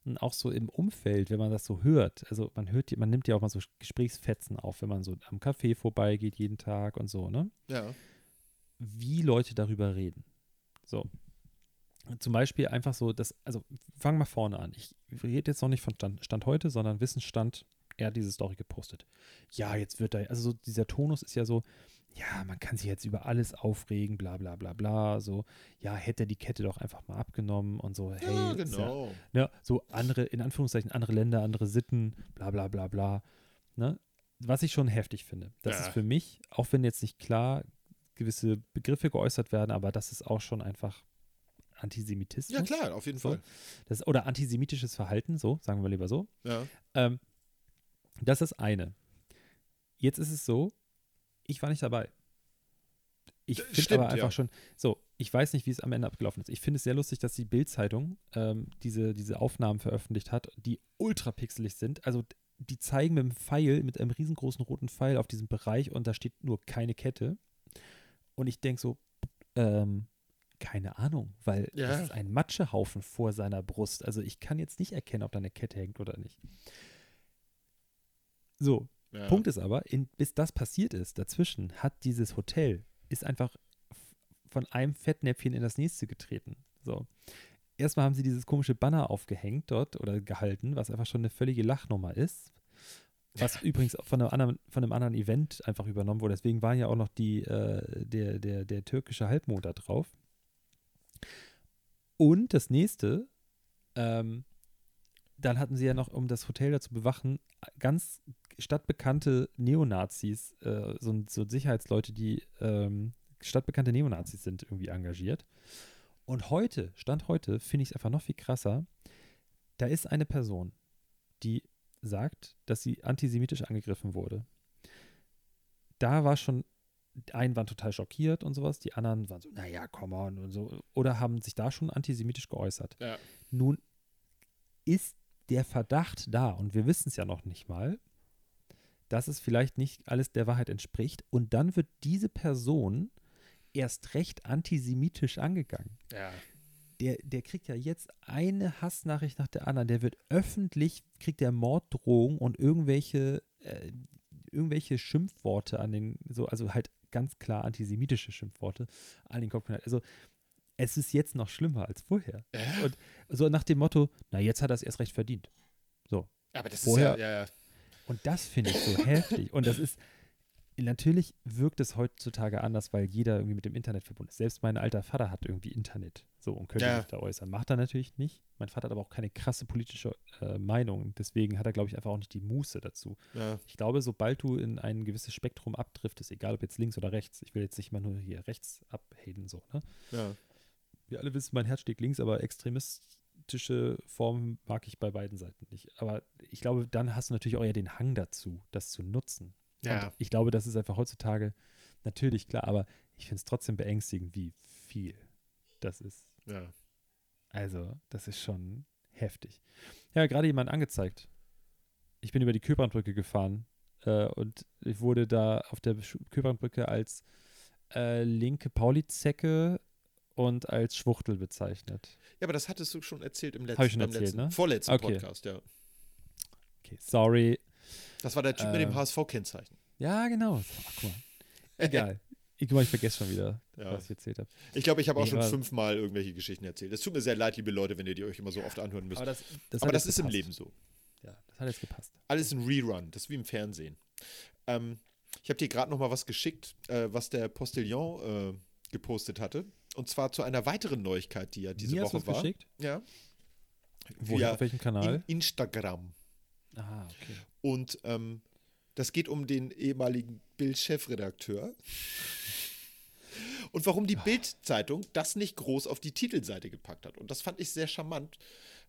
Speaker 3: und auch so im Umfeld, wenn man das so hört. Also man hört, man nimmt ja auch mal so Gesprächsfetzen auf, wenn man so am Café vorbeigeht jeden Tag und so, ne?
Speaker 2: Ja.
Speaker 3: Wie Leute darüber reden. So. Zum Beispiel einfach so, das, also fangen wir vorne an. Ich rede jetzt noch nicht von Stand, Stand heute, sondern Wissensstand, er hat diese Story gepostet. Ja, jetzt wird da, also so dieser Tonus ist ja so, ja, man kann sich jetzt über alles aufregen, bla bla bla bla, so, ja, hätte er die Kette doch einfach mal abgenommen und so, hey,
Speaker 2: ja, genau.
Speaker 3: ja, ne, so andere, in Anführungszeichen, andere Länder, andere Sitten, bla bla bla bla. Ne? Was ich schon heftig finde. Das
Speaker 2: Ja.
Speaker 3: ist für mich, auch wenn jetzt nicht klar gewisse Begriffe geäußert werden, aber das ist auch schon einfach Antisemitismus.
Speaker 2: Ja, klar, auf jeden
Speaker 3: So.
Speaker 2: Fall.
Speaker 3: Das, oder antisemitisches Verhalten, so, sagen wir lieber so.
Speaker 2: Ja.
Speaker 3: Ähm, das ist eine. Jetzt ist es so, ich war nicht dabei. Ich
Speaker 2: D-
Speaker 3: finde aber einfach
Speaker 2: ja.
Speaker 3: schon, so, ich weiß nicht, wie es am Ende abgelaufen ist. Ich finde es sehr lustig, dass die Bild-Zeitung ähm, diese, diese Aufnahmen veröffentlicht hat, die ultra pixelig sind. Also die zeigen mit einem Pfeil, mit einem riesengroßen roten Pfeil auf diesem Bereich und da steht nur keine Kette. Und ich denke so, ähm, keine Ahnung, weil
Speaker 2: Ja.
Speaker 3: es ist ein Matschehaufen vor seiner Brust. Also ich kann jetzt nicht erkennen, ob da eine Kette hängt oder nicht. So,
Speaker 2: Ja.
Speaker 3: Punkt ist aber, in, bis das passiert ist, dazwischen hat dieses Hotel, ist einfach von einem Fettnäpfchen in das nächste getreten. So. Erstmal haben sie dieses komische Banner aufgehängt dort oder gehalten, was einfach schon eine völlige Lachnummer ist. Was (laughs) übrigens von einem, anderen, von einem anderen Event einfach übernommen wurde. Deswegen waren ja auch noch die, äh, der, der, der türkische Halbmond da drauf. Und das nächste, ähm, dann hatten sie ja noch, um das Hotel da zu bewachen, ganz stadtbekannte Neonazis, äh, so, so Sicherheitsleute, die ähm, stadtbekannte Neonazis sind, irgendwie engagiert. Und heute, Stand heute, finde ich es einfach noch viel krasser. Da ist eine Person, die sagt, dass sie antisemitisch angegriffen wurde. Da war schon, einen waren total schockiert und sowas, die anderen waren so, naja, come on und so, oder haben sich da schon antisemitisch geäußert.
Speaker 2: Ja.
Speaker 3: Nun ist der Verdacht da und wir wissen es ja noch nicht mal, dass es vielleicht nicht alles der Wahrheit entspricht und dann wird diese Person erst recht antisemitisch angegangen.
Speaker 2: Ja.
Speaker 3: Der, der kriegt ja jetzt eine Hassnachricht nach der anderen. Der wird öffentlich, kriegt der Morddrohungen und irgendwelche, äh, irgendwelche Schimpfworte an den, so, also halt ganz klar antisemitische Schimpfworte an den Kopf knallt. Also es ist jetzt noch schlimmer als vorher.
Speaker 2: Ja.
Speaker 3: Und so nach dem Motto, na jetzt hat er es erst recht verdient.
Speaker 2: Aber das
Speaker 3: Vorher-
Speaker 2: ist ja, ja, ja.
Speaker 3: Und das finde ich so heftig. Und das ist, natürlich wirkt es heutzutage anders, weil jeder irgendwie mit dem Internet verbunden ist. Selbst mein alter Vater hat irgendwie Internet. So und könnte
Speaker 2: Ja.
Speaker 3: sich da äußern. Macht er natürlich nicht. Mein Vater hat aber auch keine krasse politische äh, Meinung. Deswegen hat er, glaube ich, einfach auch nicht die Muße dazu.
Speaker 2: ja.
Speaker 3: Ich glaube, sobald du in ein gewisses Spektrum abdriftest, egal ob jetzt links oder rechts, ich will jetzt nicht mal nur hier rechts abhaten, so, ne?
Speaker 2: ja.
Speaker 3: Wir alle wissen, mein Herz schlägt links, aber extremistische Formen mag ich bei beiden Seiten nicht. Aber ich glaube, dann hast du natürlich auch eher den Hang dazu, das zu nutzen.
Speaker 2: Ja.
Speaker 3: Und ich glaube, das ist einfach heutzutage natürlich klar, aber ich finde es trotzdem beängstigend, wie viel das ist.
Speaker 2: ja.
Speaker 3: Also, das ist schon heftig. Ja, gerade jemand angezeigt. Ich bin über die Köpernbrücke gefahren äh, und ich wurde da auf der Köpernbrücke als äh, linke Pauli-Zecke und als Schwuchtel bezeichnet.
Speaker 2: Ja, aber das hattest du schon erzählt im letzten,
Speaker 3: Hab ich schon erzählt,
Speaker 2: letzten,
Speaker 3: ne?
Speaker 2: vorletzten
Speaker 3: Okay.
Speaker 2: Podcast, ja.
Speaker 3: Okay, sorry.
Speaker 2: Das war der Typ mit
Speaker 3: Äh,
Speaker 2: dem HSV-Kennzeichen.
Speaker 3: Ja, genau. Ach, guck mal. Egal. (laughs) Ich, mal, ich vergesse schon wieder,
Speaker 2: Ja.
Speaker 3: was ich erzählt habe.
Speaker 2: Ich glaube, ich habe auch schon fünfmal irgendwelche Geschichten erzählt. Es tut mir sehr leid, liebe Leute, wenn ihr die euch immer so oft anhören müsst.
Speaker 3: Aber das, das,
Speaker 2: Aber das ist im
Speaker 3: gepasst.
Speaker 2: Leben so.
Speaker 3: Ja, das hat jetzt gepasst.
Speaker 2: Alles ein Rerun. Das ist wie im Fernsehen. Ähm, ich habe dir gerade noch mal was geschickt, äh, was der Postillon äh, gepostet hatte. Und zwar zu einer weiteren Neuigkeit, die ja diese
Speaker 3: Mir hast
Speaker 2: Woche
Speaker 3: du's
Speaker 2: war.
Speaker 3: geschickt?
Speaker 2: Ja.
Speaker 3: Woher,
Speaker 2: Via
Speaker 3: auf welchem Kanal?
Speaker 2: In Instagram.
Speaker 3: ah, okay.
Speaker 2: Und ähm, das geht um den ehemaligen Bild-Chefredakteur. Und warum die Bild-Zeitung das nicht groß auf die Titelseite gepackt hat. Und das fand ich sehr charmant,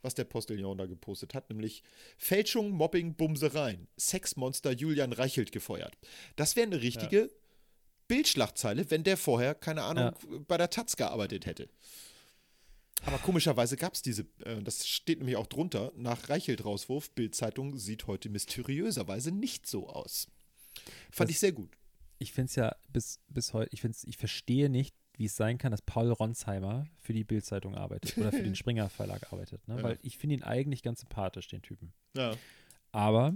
Speaker 2: was der Postillon da gepostet hat, nämlich Fälschung, Mobbing, Bumsereien. Sexmonster Julian Reichelt gefeuert. Das wäre eine richtige Bildschlagzeile, wenn der vorher, keine Ahnung, bei der Taz gearbeitet hätte. Aber komischerweise gab es diese, äh, das steht nämlich auch drunter, nach Reichelt-Rauswurf, Bild-Zeitung sieht heute mysteriöserweise nicht so aus. Fand
Speaker 3: Das-
Speaker 2: ich sehr gut.
Speaker 3: Ich finde es ja bis, bis heute, ich, find's, ich verstehe nicht, wie es sein kann, dass Paul Ronsheimer für die Bild-Zeitung arbeitet oder für den (laughs) Springer Verlag arbeitet. Ne?
Speaker 2: Ja.
Speaker 3: Weil ich finde ihn eigentlich ganz sympathisch, den Typen.
Speaker 2: Ja.
Speaker 3: Aber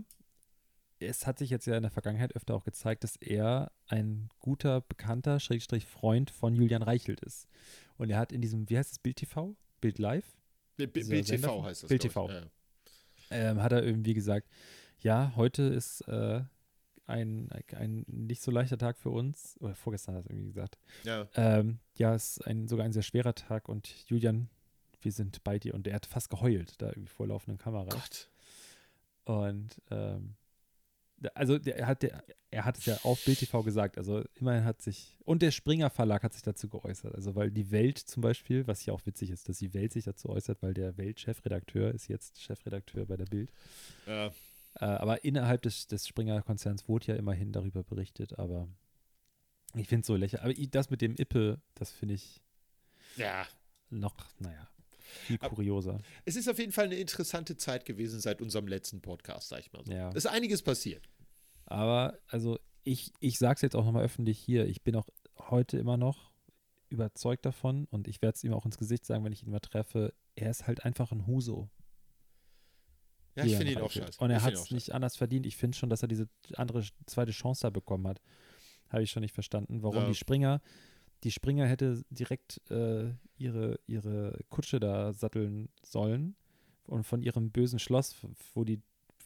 Speaker 3: es hat sich jetzt ja in der Vergangenheit öfter auch gezeigt, dass er ein guter, bekannter, Schrägstrich Freund von Julian Reichelt ist. Und er hat in diesem, wie heißt es, Bild TV? Bild Live?
Speaker 2: Bild
Speaker 3: Dieser
Speaker 2: Bild
Speaker 3: Sender
Speaker 2: TV heißt das.
Speaker 3: Bild TV.
Speaker 2: Ja,
Speaker 3: ähm, hat er irgendwie gesagt, ja, heute ist äh, ein, ein nicht so leichter Tag für uns. Oder vorgestern hat er irgendwie gesagt.
Speaker 2: Ja.
Speaker 3: Ähm, ja, es ist ein, sogar ein sehr schwerer Tag und Julian, wir sind bei dir. Und er hat fast geheult, da irgendwie vor laufenden Kameras.
Speaker 2: Gott.
Speaker 3: Und ähm, also der, er hat der, er hat es ja auf Bild TV gesagt, also immerhin hat sich, und der Springer Verlag hat sich dazu geäußert, also weil die Welt zum Beispiel, was ja auch witzig ist, dass die Welt sich dazu äußert, weil der Welt-Chefredakteur ist jetzt Chefredakteur bei der Bild.
Speaker 2: Ja.
Speaker 3: Äh, aber innerhalb des, des Springer-Konzerns wurde ja immerhin darüber berichtet, aber ich finde es so lächerlich. Aber das mit dem Ippe, das finde ich
Speaker 2: ja.
Speaker 3: noch, naja, viel kurioser.
Speaker 2: Es ist auf jeden Fall eine interessante Zeit gewesen seit unserem letzten Podcast, sag ich mal so.
Speaker 3: Ja.
Speaker 2: Es ist einiges passiert.
Speaker 3: Aber also ich, ich sage es jetzt auch nochmal öffentlich hier, ich bin auch heute immer noch überzeugt davon und ich werde es ihm auch ins Gesicht sagen, wenn ich ihn mal treffe, er ist halt einfach ein Huso.
Speaker 2: Ja, ich finde ihn auch scheiße.
Speaker 3: Und er hat es nicht anders verdient. Ich finde schon, dass er diese andere zweite Chance da bekommen hat. Habe ich schon nicht verstanden, warum
Speaker 2: Ja.
Speaker 3: die Springer, die Springer hätte direkt äh, ihre, ihre Kutsche da satteln sollen und von ihrem bösen Schloss, wo die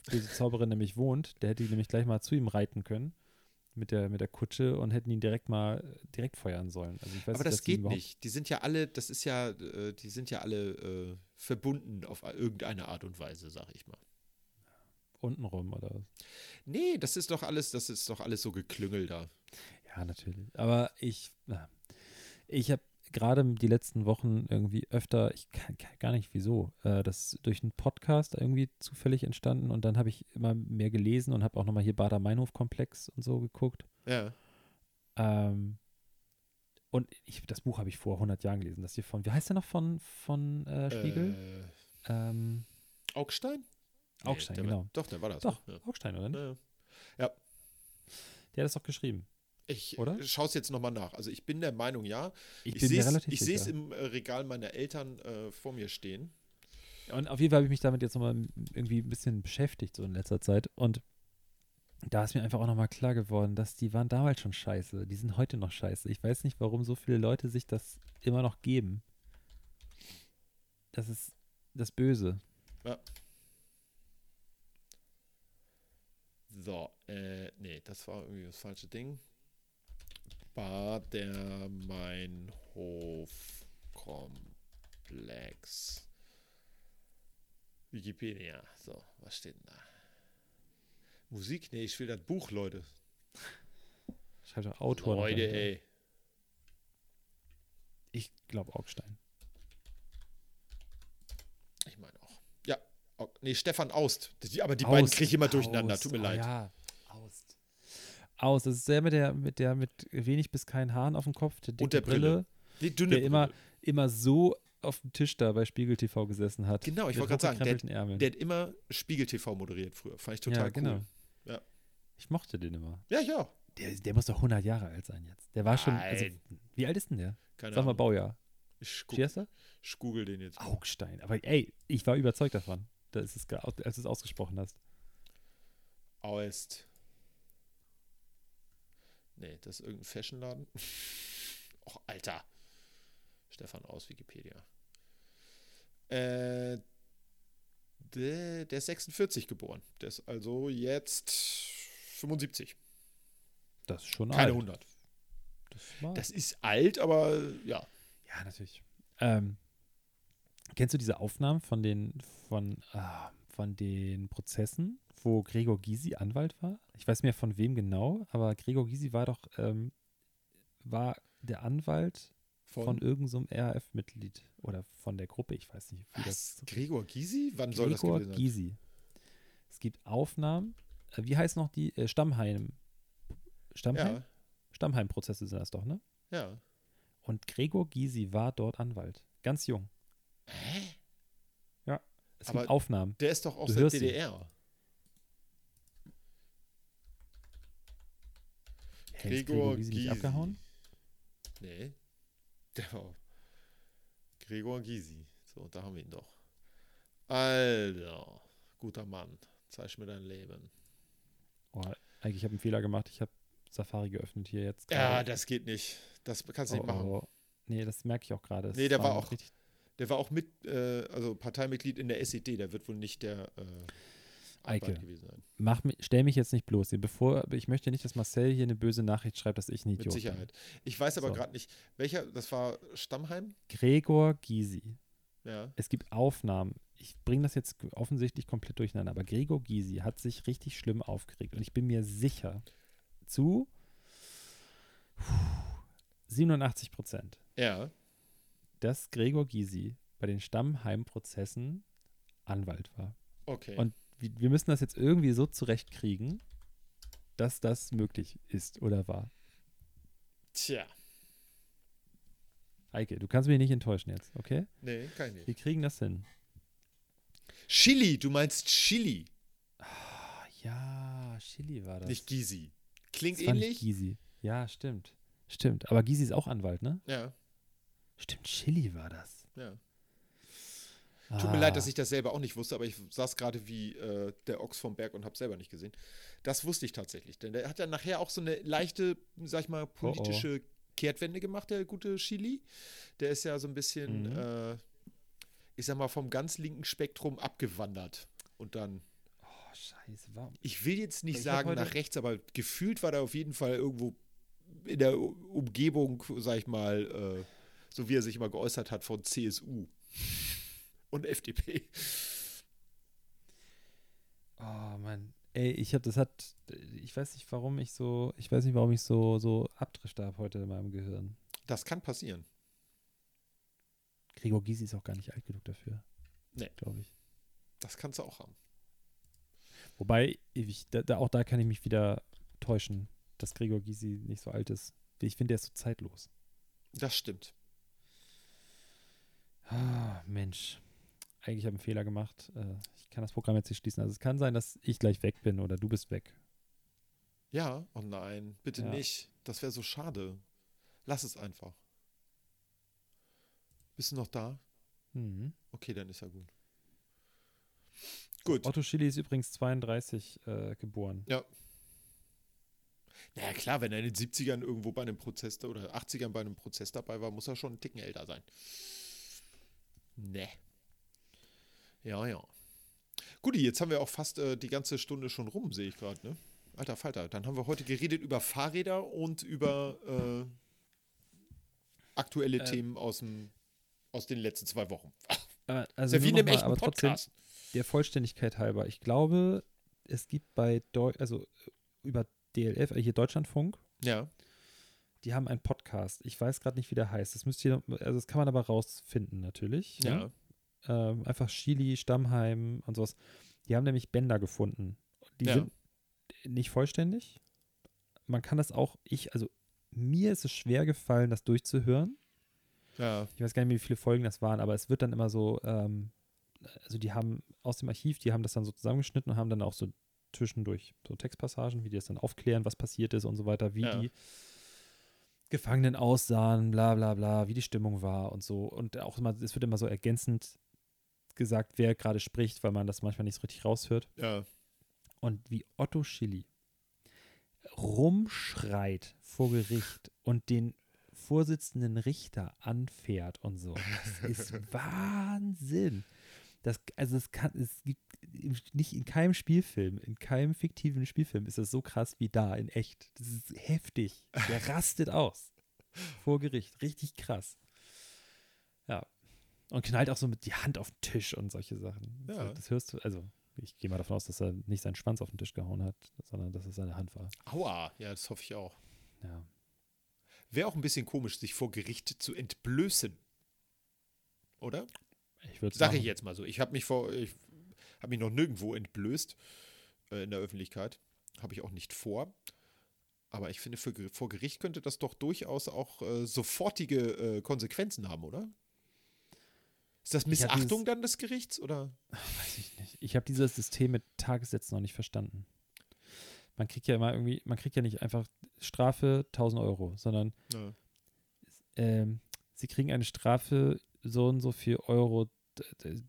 Speaker 3: böse Zauberin nämlich wohnt, der hätte die nämlich gleich mal zu ihm reiten können mit der, mit der Kutsche und hätten ihn direkt mal direkt feuern sollen. Also weiß
Speaker 2: Aber das geht nicht. Die sind ja alle, das ist ja, äh, die sind ja alle äh, verbunden auf irgendeine Art und Weise, sag ich mal.
Speaker 3: Untenrum oder was?
Speaker 2: Nee, das ist doch alles, das ist doch alles so geklüngel da.
Speaker 3: Ja, natürlich. Aber ich, na, ich habe gerade die letzten Wochen irgendwie öfter, ich kann, kann gar nicht wieso, äh, das durch einen Podcast irgendwie zufällig entstanden und dann habe ich immer mehr gelesen und habe auch nochmal hier Bader-Meinhof-Komplex und so geguckt.
Speaker 2: Ja.
Speaker 3: Ähm, und ich, das Buch habe ich vor 100 Jahren gelesen. Das hier von, wie heißt der noch von, von äh, Spiegel?
Speaker 2: Äh,
Speaker 3: ähm,
Speaker 2: Augstein?
Speaker 3: Augstein,
Speaker 2: der
Speaker 3: genau.
Speaker 2: War, doch, der war das.
Speaker 3: doch,
Speaker 2: ne?
Speaker 3: Augstein, oder?
Speaker 2: Ja. Ja.
Speaker 3: Der hat das doch geschrieben.
Speaker 2: Ich schaue es jetzt nochmal nach. Also ich bin der Meinung, ja.
Speaker 3: Ich,
Speaker 2: Ich sehe es im äh, Regal meiner Eltern äh, vor mir stehen.
Speaker 3: Und auf jeden Fall habe ich mich damit jetzt nochmal irgendwie ein bisschen beschäftigt, so in letzter Zeit. Und da ist mir einfach auch nochmal klar geworden, dass die waren damals schon scheiße. Die sind heute noch scheiße. Ich weiß nicht, warum so viele Leute sich das immer noch geben. Das ist das Böse.
Speaker 2: So, äh, nee, das war irgendwie das falsche Ding. Bader Meinhof Komplex. Wikipedia. So, was steht denn da? Musik? Nee, ich will das Buch, Leute.
Speaker 3: Schreibt doch Autor.
Speaker 2: Leute, ey.
Speaker 3: Ich glaube Augstein.
Speaker 2: Ich meine auch. Ja, nee, Stefan Aust. Die, aber die beiden
Speaker 3: Aust,
Speaker 2: kriege ich immer durcheinander.
Speaker 3: Aust,
Speaker 2: Tut mir
Speaker 3: oh
Speaker 2: leid.
Speaker 3: Ja. Aust, das ist der mit der, mit der mit wenig bis keinen Haaren auf dem Kopf, der dicke
Speaker 2: Und der Brille. Die dünne
Speaker 3: der immer,
Speaker 2: Brille.
Speaker 3: immer so auf dem Tisch da bei Spiegel TV gesessen hat.
Speaker 2: Genau, ich wollte gerade sagen, der, der hat immer Spiegel TV moderiert früher. Fand ich total
Speaker 3: ja, genau.
Speaker 2: cool. Ja.
Speaker 3: Ich mochte den immer.
Speaker 2: Ja, ja.
Speaker 3: Der, der muss doch 100 Jahre alt sein jetzt. Der war schon. Also, wie alt ist denn der?
Speaker 2: Keine
Speaker 3: Sag mal
Speaker 2: Ahnung.
Speaker 3: Baujahr.
Speaker 2: Ich, guck, ich google den jetzt.
Speaker 3: Augstein. Aber ey, ich war überzeugt davon, dass es, als du es ausgesprochen hast.
Speaker 2: Aust. Nee, das ist irgendein Fashionladen. (laughs) Och, Alter. Stefan aus Wikipedia. Äh, der, der ist 46 geboren. Der ist also jetzt 75.
Speaker 3: Das ist schon
Speaker 2: Keine
Speaker 3: alt.
Speaker 2: 100.
Speaker 3: Das
Speaker 2: Das ist alt, aber ja.
Speaker 3: Ja, natürlich. Ähm, kennst du diese Aufnahmen von den, von, ah, von den Prozessen, wo Gregor Gysi Anwalt war? Ich weiß mehr von wem genau, aber Gregor Gysi war doch, ähm, war der Anwalt von,
Speaker 2: Von,
Speaker 3: irgendeinem so RAF-Mitglied oder von der Gruppe, ich weiß nicht, wie
Speaker 2: was?
Speaker 3: das
Speaker 2: Gregor Gysi? Wann soll das
Speaker 3: Gregor
Speaker 2: gewesen sein?
Speaker 3: Gysi. Es gibt Aufnahmen, äh, wie heißt noch die, äh, Stammheim, Stammheim?
Speaker 2: Ja,
Speaker 3: Stammheim-Prozesse sind das doch, ne?
Speaker 2: ja.
Speaker 3: Und Gregor Gysi war dort Anwalt. Ganz jung.
Speaker 2: Hä?
Speaker 3: Es
Speaker 2: Aber
Speaker 3: gibt Aufnahmen.
Speaker 2: Der ist doch aus der. DDR.
Speaker 3: Hey, ist
Speaker 2: Gregor
Speaker 3: Gysi abgehauen?
Speaker 2: Nee. Der war Gregor Gysi. So, da haben wir ihn doch. Alter, guter Mann. Zeig mir dein Leben.
Speaker 3: Oh, eigentlich, ich habe einen Fehler gemacht. Ich habe Safari geöffnet hier jetzt.
Speaker 2: Ja,
Speaker 3: gerade.
Speaker 2: das geht nicht. Das kannst du
Speaker 3: oh,
Speaker 2: nicht machen.
Speaker 3: oh. Nee, das merke ich auch gerade.
Speaker 2: Nee, der war
Speaker 3: noch
Speaker 2: auch-
Speaker 3: Richtig,
Speaker 2: Der war auch mit, äh, also Parteimitglied in der SED. Der wird wohl nicht der äh,
Speaker 3: Eike.
Speaker 2: Gewesen sein.
Speaker 3: mach, mi- stell mich jetzt nicht bloß. hier, Bevor, ich möchte nicht, dass Marcel hier eine böse Nachricht schreibt, dass ich ein Idiot
Speaker 2: Mit Sicherheit. Ich weiß aber
Speaker 3: So.
Speaker 2: gerade nicht, welcher, das war Stammheim?
Speaker 3: bin. Gregor Gysi.
Speaker 2: Ja.
Speaker 3: Es gibt Aufnahmen. Ich bringe das jetzt offensichtlich komplett durcheinander, aber Gregor Gysi hat sich richtig schlimm aufgeregt. Und ich bin mir sicher, zu 87 Prozent,
Speaker 2: Ja.
Speaker 3: Dass Gregor Gysi bei den Stammheimprozessen Anwalt war.
Speaker 2: Okay.
Speaker 3: Und wir müssen das jetzt irgendwie so zurechtkriegen, dass das möglich ist oder war.
Speaker 2: Tja.
Speaker 3: Eike, du kannst mich nicht enttäuschen jetzt, okay?
Speaker 2: Nee, kann ich nicht.
Speaker 3: Wir kriegen das hin.
Speaker 2: Chili, du meinst Chili,
Speaker 3: Ah, ja, Chili war das.
Speaker 2: nicht Gysi. Klingt
Speaker 3: das
Speaker 2: ähnlich?
Speaker 3: Gysi. Ja, stimmt. Stimmt. Aber Gysi ist auch Anwalt, ne?
Speaker 2: Ja.
Speaker 3: Stimmt, Chili war das.
Speaker 2: Ja. Tut mir leid, dass ich das selber auch nicht wusste, aber ich saß gerade wie äh, der Ochs vom Berg und habe selber nicht gesehen. Das wusste ich tatsächlich, denn der hat ja nachher auch so eine leichte, sag ich mal, politische Kehrtwende gemacht, der gute Chili. Der ist ja so ein bisschen,
Speaker 3: Mhm.
Speaker 2: äh, ich sag mal, vom ganz linken Spektrum abgewandert. Und dann,
Speaker 3: Oh, scheiße, warum?
Speaker 2: ich will jetzt nicht
Speaker 3: Ich
Speaker 2: sagen nach rechts, aber gefühlt war der auf jeden Fall irgendwo in der Umgebung, sag ich mal, äh, so wie er sich immer geäußert hat, von CSU und FDP.
Speaker 3: Oh Mann. Ey, ich hab, das hat, ich weiß nicht, warum ich so, ich weiß nicht, warum ich so, so Abdrifte habe heute in meinem Gehirn.
Speaker 2: Das kann passieren.
Speaker 3: Gregor Gysi ist auch gar nicht alt genug dafür.
Speaker 2: Nee.
Speaker 3: Glaube ich.
Speaker 2: Das kannst du auch haben.
Speaker 3: Wobei, ich, da, da, auch da kann ich mich wieder täuschen, dass Gregor Gysi nicht so alt ist. Ich finde, der ist so zeitlos.
Speaker 2: Das stimmt.
Speaker 3: Ah, Mensch. Eigentlich habe ich einen Fehler gemacht. Äh, Ich kann das Programm jetzt nicht schließen. Also es kann sein, dass ich gleich weg bin oder du bist weg.
Speaker 2: Ja, oh nein, bitte
Speaker 3: Ja.
Speaker 2: nicht. Das wäre so schade. Lass es einfach. Bist du noch da?
Speaker 3: Mhm.
Speaker 2: Okay, dann ist ja gut. Gut.
Speaker 3: Otto Schilly ist übrigens 32 äh, geboren.
Speaker 2: Naja, klar, wenn er in den 70ern irgendwo bei einem Prozess oder 80ern bei einem Prozess dabei war, muss er schon einen Ticken älter sein. Ne. Ja, ja. Guti, jetzt haben wir auch fast äh, die ganze Stunde schon rum, sehe ich gerade, ne? Alter Falter, dann haben wir heute geredet über Fahrräder und über äh, aktuelle
Speaker 3: Äh.
Speaker 2: Themen aus, dem, aus den letzten zwei Wochen.
Speaker 3: Aber,
Speaker 2: Ist
Speaker 3: also
Speaker 2: ja wie in einem
Speaker 3: mal,
Speaker 2: echten
Speaker 3: aber trotzdem,
Speaker 2: Podcast.
Speaker 3: der Vollständigkeit halber. Ich glaube, es gibt bei Deu also über DLF, äh, hier Deutschlandfunk,
Speaker 2: Ja,
Speaker 3: die haben einen Podcast. Ich weiß gerade nicht, wie der heißt. Das müsst ihr, also das kann man aber rausfinden natürlich.
Speaker 2: ja.
Speaker 3: ne? Ähm, einfach Chili, Stammheim und sowas. Die haben nämlich Bänder gefunden. Die
Speaker 2: Ja.
Speaker 3: sind nicht vollständig. Man kann das auch, ich, also mir ist es schwer gefallen, das durchzuhören.
Speaker 2: Ja,
Speaker 3: Ich weiß gar nicht mehr, wie viele Folgen das waren, aber es wird dann immer so, ähm, also die haben aus dem Archiv, die haben das dann so zusammengeschnitten und haben dann auch so zwischendurch so Textpassagen, wie die das dann aufklären, was passiert ist und so weiter, wie
Speaker 2: Ja.
Speaker 3: die Gefangenen aussahen, bla bla bla, wie die Stimmung war und so. Und auch immer, es wird immer so ergänzend gesagt, wer gerade spricht, weil man das manchmal nicht so richtig raushört.
Speaker 2: ja.
Speaker 3: Und wie Otto Schilly rumschreit vor Gericht und den Vorsitzenden Richter anfährt und so. Das ist (laughs) Wahnsinn. Das, also es kann, es gibt nicht in keinem Spielfilm, in keinem fiktiven Spielfilm ist das so krass wie da in echt. Das ist heftig. Der (laughs) rastet aus. Vor Gericht. Richtig krass. Ja. Und knallt auch so mit die Hand auf den Tisch und solche Sachen.
Speaker 2: Ja.
Speaker 3: So, das hörst du, also ich gehe mal davon aus, dass er nicht seinen Schwanz auf den Tisch gehauen hat, sondern dass es seine Hand war.
Speaker 2: Aua, ja, das hoffe ich auch.
Speaker 3: Ja.
Speaker 2: Wäre auch ein bisschen komisch, sich vor Gericht zu entblößen. Oder?
Speaker 3: Ich würde
Speaker 2: Sag ich jetzt mal so. Ich habe mich vor, ich habe mich noch nirgendwo entblößt äh, in der Öffentlichkeit. Habe ich auch nicht vor. Aber ich finde, für, vor Gericht könnte das doch durchaus auch äh, sofortige äh, Konsequenzen haben, oder? Ist das Missachtung dann des Gerichts? Oder? (laughs)
Speaker 3: Weiß ich nicht. Ich habe dieses System mit Tagessätzen noch nicht verstanden. Man kriegt ja immer irgendwie, man kriegt ja nicht einfach Strafe 1000 Euro, sondern
Speaker 2: Ja.
Speaker 3: ähm, sie kriegen eine Strafe so und so viel Euro.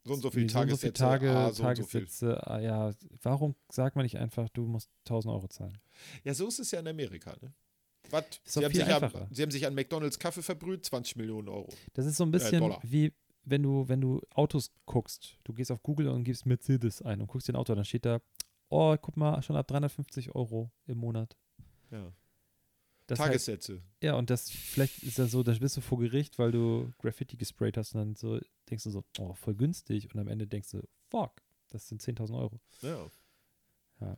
Speaker 2: So und so viel
Speaker 3: nee,
Speaker 2: Tagessätze,
Speaker 3: Tage,
Speaker 2: ah, so und so.
Speaker 3: Tagessätze, ah, ja. Warum sagt man nicht einfach, du musst 1000 Euro zahlen?
Speaker 2: ja, so ist es ja in Amerika, ne? Was? Sie haben, an. Sie haben sich an McDonalds Kaffee verbrüht, 20 Millionen Euro.
Speaker 3: Das ist so ein bisschen
Speaker 2: Dollar.
Speaker 3: wie wenn du, wenn du Autos guckst. Du gehst auf Google und gibst Mercedes ein und guckst dir ein Auto, dann steht da, oh, guck mal, schon ab 350 Euro im Monat.
Speaker 2: Ja.
Speaker 3: Das heißt,
Speaker 2: Tagessätze.
Speaker 3: ja, und das, vielleicht ist das so, dann bist du vor Gericht, weil du Graffiti gesprayt hast und dann so denkst du so, oh, voll günstig. Und am Ende denkst du, fuck, das sind 10.000 Euro.
Speaker 2: Ja.
Speaker 3: Ja.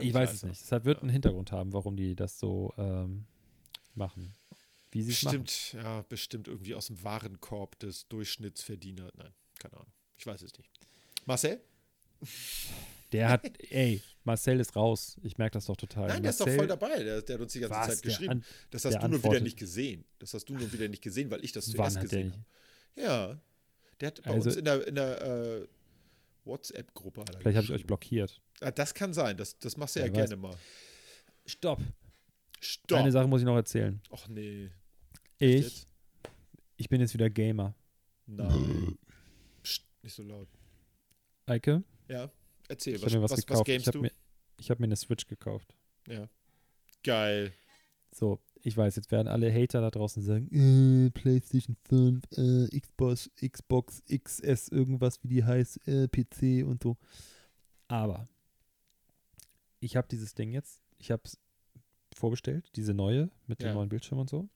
Speaker 3: Ich weiß es nicht. Deshalb wird
Speaker 2: Ja.
Speaker 3: einen Hintergrund haben, warum die das so ähm, machen. Wie sie es machen.
Speaker 2: Bestimmt, ja, bestimmt irgendwie aus dem Warenkorb des Durchschnittsverdiener. Nein, keine Ahnung. Ich weiß es nicht. Marcel?
Speaker 3: Der hat, ey, Marcel ist raus. Ich merke das doch total.
Speaker 2: Nein, der ist doch
Speaker 3: Marcel-
Speaker 2: voll dabei. Der, der hat uns die ganze
Speaker 3: Was?
Speaker 2: Zeit geschrieben.
Speaker 3: an-
Speaker 2: das hast du nur wieder nicht gesehen. Das hast du nur wieder nicht gesehen, weil ich das zuerst gesehen habe. Ja. Der hat bei
Speaker 3: Also-
Speaker 2: uns in der, in der äh, WhatsApp-Gruppe. hat er
Speaker 3: Vielleicht habe ich euch blockiert.
Speaker 2: Ah, das kann sein. Das, das machst du ja
Speaker 3: weiß.
Speaker 2: gerne mal.
Speaker 3: Stopp.
Speaker 2: Stopp.
Speaker 3: Eine Sache muss ich noch erzählen.
Speaker 2: Ach nee.
Speaker 3: Ich? Ich bin jetzt wieder Gamer.
Speaker 2: Nein. Psst, nicht so laut.
Speaker 3: Eike,
Speaker 2: Ja, erzähl,
Speaker 3: ich
Speaker 2: was,
Speaker 3: habe mir was,
Speaker 2: was, was, gamest
Speaker 3: ich habe
Speaker 2: du?
Speaker 3: mir, ich hab mir eine Switch gekauft.
Speaker 2: Ja. Geil.
Speaker 3: So, ich weiß, jetzt werden alle Hater da draußen sagen, äh, PlayStation 5, äh, Xbox, Xbox XS, irgendwas wie die heißt, äh, PC und so. Aber ich habe dieses Ding jetzt, ich habe es vorbestellt, diese neue mit
Speaker 2: Ja.
Speaker 3: dem neuen Bildschirm und so.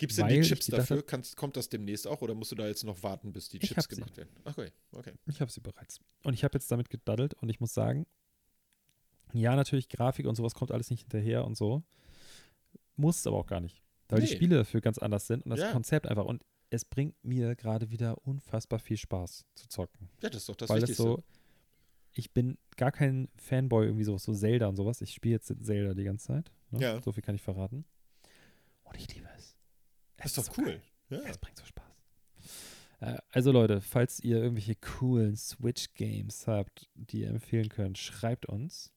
Speaker 2: Gibt es denn die Chips dafür?
Speaker 3: hab-
Speaker 2: Kannst, kommt das demnächst auch oder musst du da jetzt noch warten, bis die Chips
Speaker 3: hab sie.
Speaker 2: gemacht werden? Okay, okay.
Speaker 3: Ich habe sie bereits. Und ich habe jetzt damit gedaddelt und ich muss sagen, ja, natürlich, Grafik und sowas kommt alles nicht hinterher und so. Muss es aber auch gar nicht. Weil die
Speaker 2: Nee.
Speaker 3: Spiele dafür ganz anders sind und das
Speaker 2: Ja.
Speaker 3: Konzept einfach. Und es bringt mir gerade wieder unfassbar viel Spaß zu zocken.
Speaker 2: Ja, das ist doch das
Speaker 3: weil
Speaker 2: Wichtigste.
Speaker 3: so, ich bin gar kein Fanboy irgendwie so, so Zelda und sowas. Ich spiele jetzt Zelda die ganze Zeit. Ne?
Speaker 2: Ja.
Speaker 3: So viel kann ich verraten. Und ich liebe.
Speaker 2: Das ist doch
Speaker 3: so
Speaker 2: cool.
Speaker 3: geil.
Speaker 2: Ja.
Speaker 3: Es bringt so Spaß. Äh, Also Leute, falls ihr irgendwelche coolen Switch-Games habt, die ihr empfehlen könnt, schreibt uns.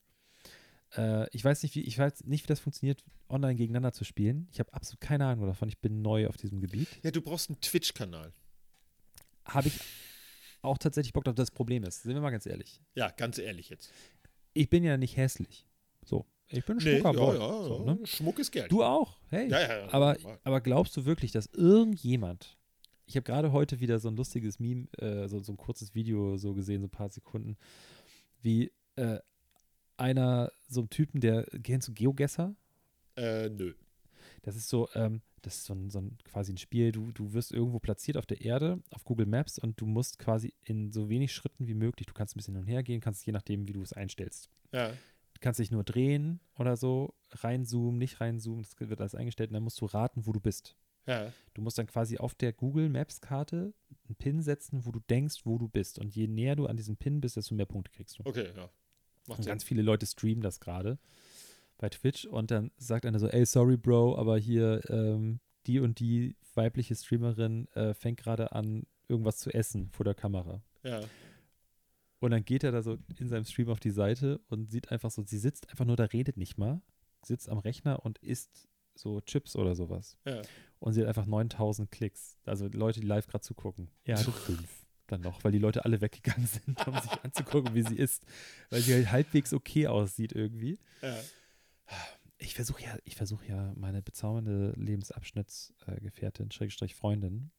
Speaker 3: Äh, ich weiß nicht, wie ich weiß nicht, wie das funktioniert, online gegeneinander zu spielen. Ich habe absolut keine Ahnung davon. Ich bin neu auf diesem Gebiet.
Speaker 2: ja, du brauchst einen Twitch-Kanal.
Speaker 3: Habe ich auch tatsächlich Bock drauf. Das Problem ist, sind wir mal ganz ehrlich.
Speaker 2: Ja, ganz ehrlich jetzt.
Speaker 3: Ich bin ja nicht hässlich. So, ich bin ein
Speaker 2: Nee, ja,
Speaker 3: schmucker Boy.
Speaker 2: ja,
Speaker 3: so,
Speaker 2: ja.
Speaker 3: ne?
Speaker 2: Schmuck ist Geld.
Speaker 3: Du auch. Hey.
Speaker 2: ja, ja, ja.
Speaker 3: Aber,
Speaker 2: Ja.
Speaker 3: aber glaubst du wirklich, dass irgendjemand, ich habe gerade heute wieder so ein lustiges Meme, äh, so, so ein kurzes Video so gesehen, so ein paar Sekunden, wie äh, einer, so ein Typen, der, kennst du GeoGuessr?
Speaker 2: Äh, nö.
Speaker 3: Das ist so, ähm, das ist so ein, so ein quasi ein Spiel, du, du wirst irgendwo platziert auf der Erde, auf Google Maps und du musst quasi in so wenig Schritten wie möglich, du kannst ein bisschen hin und her gehen, kannst je nachdem, wie du es einstellst.
Speaker 2: Ja.
Speaker 3: Du kannst dich nur drehen oder so, reinzoomen, nicht reinzoomen, das wird alles eingestellt und dann musst du raten, wo du bist.
Speaker 2: Ja.
Speaker 3: Du musst dann quasi auf der Google Maps Karte einen Pin setzen, wo du denkst, wo du bist. Und je näher du an diesem Pin bist, desto mehr Punkte kriegst du.
Speaker 2: Okay, ja. Macht
Speaker 3: Und
Speaker 2: Sinn.
Speaker 3: ganz viele Leute streamen das gerade bei Twitch und dann sagt einer so, ey, sorry, Bro, aber hier ähm, die und die weibliche Streamerin äh, fängt gerade an, irgendwas zu essen vor der Kamera.
Speaker 2: Ja.
Speaker 3: Und dann geht er da so in seinem Stream auf die Seite und sieht einfach so, sie sitzt einfach nur da, redet nicht mal, sitzt am Rechner und isst so Chips oder sowas.
Speaker 2: Ja.
Speaker 3: Und sie hat einfach 9000 Klicks. Also Leute, die live gerade zugucken. Er hatte fünf dann noch, weil die Leute alle weggegangen sind, um sich (laughs) anzugucken, wie sie isst. Weil sie halt halbwegs okay aussieht irgendwie.
Speaker 2: Ja.
Speaker 3: Ich versuche ja, ich versuche ja meine bezaubernde Lebensabschnittsgefährtin, Schrägstrich Freundin,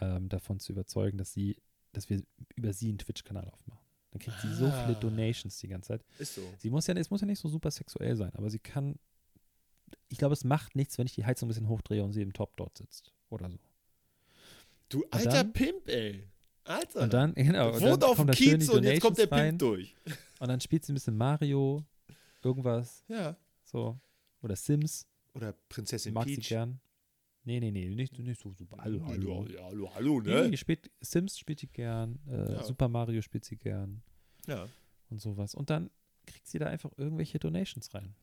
Speaker 3: ähm, davon zu überzeugen, dass sie, dass wir über sie einen Twitch-Kanal aufmachen. Dann kriegt sie so
Speaker 2: Ah.
Speaker 3: viele Donations die ganze Zeit.
Speaker 2: Ist so.
Speaker 3: Sie muss ja, es muss ja nicht so super sexuell sein, aber sie kann. Ich glaube, es macht nichts, wenn ich die Heizung ein bisschen hochdrehe und sie im Top dort sitzt. Oder so.
Speaker 2: Du alter
Speaker 3: dann-
Speaker 2: Pimp, ey. Alter.
Speaker 3: Und dann, genau. Und
Speaker 2: Wohnt
Speaker 3: dann
Speaker 2: auf dem Kiez und jetzt kommt der Pimp
Speaker 3: rein.
Speaker 2: durch.
Speaker 3: Und dann spielt sie ein bisschen Mario, irgendwas,
Speaker 2: Ja.
Speaker 3: so. Oder Sims.
Speaker 2: Oder Prinzessin
Speaker 3: Mag sie
Speaker 2: Peach.
Speaker 3: gern. Nee, nee, nee, nicht, nicht so super. Hallo, hallo.
Speaker 2: Hallo, hallo,
Speaker 3: Nee,
Speaker 2: ne?
Speaker 3: nee, spielt, Sims spielt sie gern, äh,
Speaker 2: Ja.
Speaker 3: Super Mario spielt sie gern
Speaker 2: Ja.
Speaker 3: und sowas. Und dann kriegt sie da einfach irgendwelche Donations rein.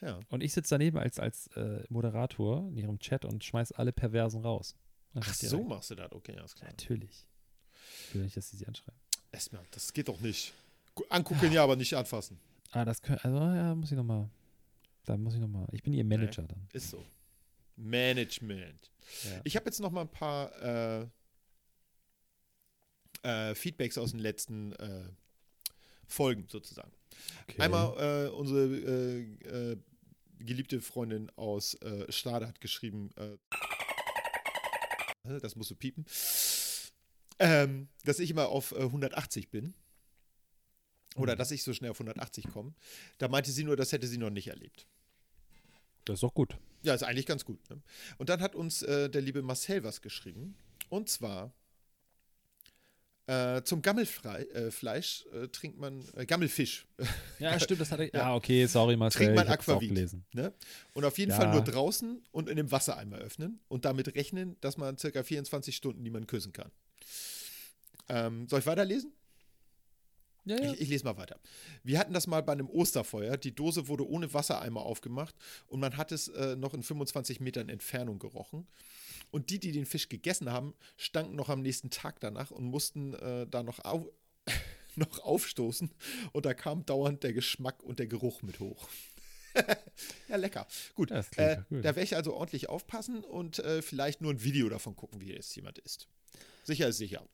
Speaker 2: Ja.
Speaker 3: Und ich sitze daneben als, als äh, Moderator in ihrem Chat und schmeiß alle Perversen raus.
Speaker 2: Ach, so
Speaker 3: direkt.
Speaker 2: machst du das. Okay, alles klar.
Speaker 3: Natürlich. Ich will nicht, dass sie sie anschreiben.
Speaker 2: Erstmal, das geht doch nicht. Gu- Angucken ja, aber nicht anfassen.
Speaker 3: Ah, das können, also ja, muss ich nochmal, da muss ich nochmal, ich bin ihr Manager dann.
Speaker 2: Ist so. Management.
Speaker 3: Ja.
Speaker 2: Ich habe jetzt noch mal ein paar äh, äh, Feedbacks aus den letzten äh, Folgen sozusagen.
Speaker 3: Okay.
Speaker 2: Einmal äh, unsere äh, äh, geliebte Freundin aus äh, Stade hat geschrieben, äh, das musst du piepen, ähm, dass ich immer auf äh, 180 bin. Oder
Speaker 3: Mhm.
Speaker 2: dass ich so schnell auf 180 komme. Da meinte sie nur, das hätte sie noch nicht erlebt.
Speaker 3: Das ist doch gut.
Speaker 2: Ja, ist eigentlich ganz gut. Ne? Und dann hat uns äh, der liebe Marcel was geschrieben. Und zwar äh, zum Gammelfleisch äh, äh, trinkt man, äh, Gammelfisch, (laughs)
Speaker 3: Ja, stimmt, das hatte ich.
Speaker 2: Ja.
Speaker 3: Ah, okay, sorry, Marcel.
Speaker 2: trinkt man Aquavit. Ne? Und auf jeden
Speaker 3: Ja.
Speaker 2: Fall nur draußen und in dem Wassereimer öffnen und damit rechnen, dass man circa 24 Stunden niemanden küssen kann. Ähm, soll ich weiterlesen?
Speaker 3: Ja,
Speaker 2: Ich, ich lese mal weiter. Wir hatten das mal bei einem Osterfeuer. Die Dose wurde ohne Wassereimer aufgemacht und man hat es äh, noch in 25 Metern Entfernung gerochen. Und die, die den Fisch gegessen haben, stanken noch am nächsten Tag danach und mussten äh, da noch, au (laughs) noch aufstoßen. Und da kam dauernd der Geschmack und der Geruch mit hoch. (laughs) ja, lecker. Gut,
Speaker 3: Ja,
Speaker 2: äh,
Speaker 3: gut.
Speaker 2: da werde ich also ordentlich aufpassen und äh, vielleicht nur ein Video davon gucken, wie es jemand isst. Sicher ist sicher.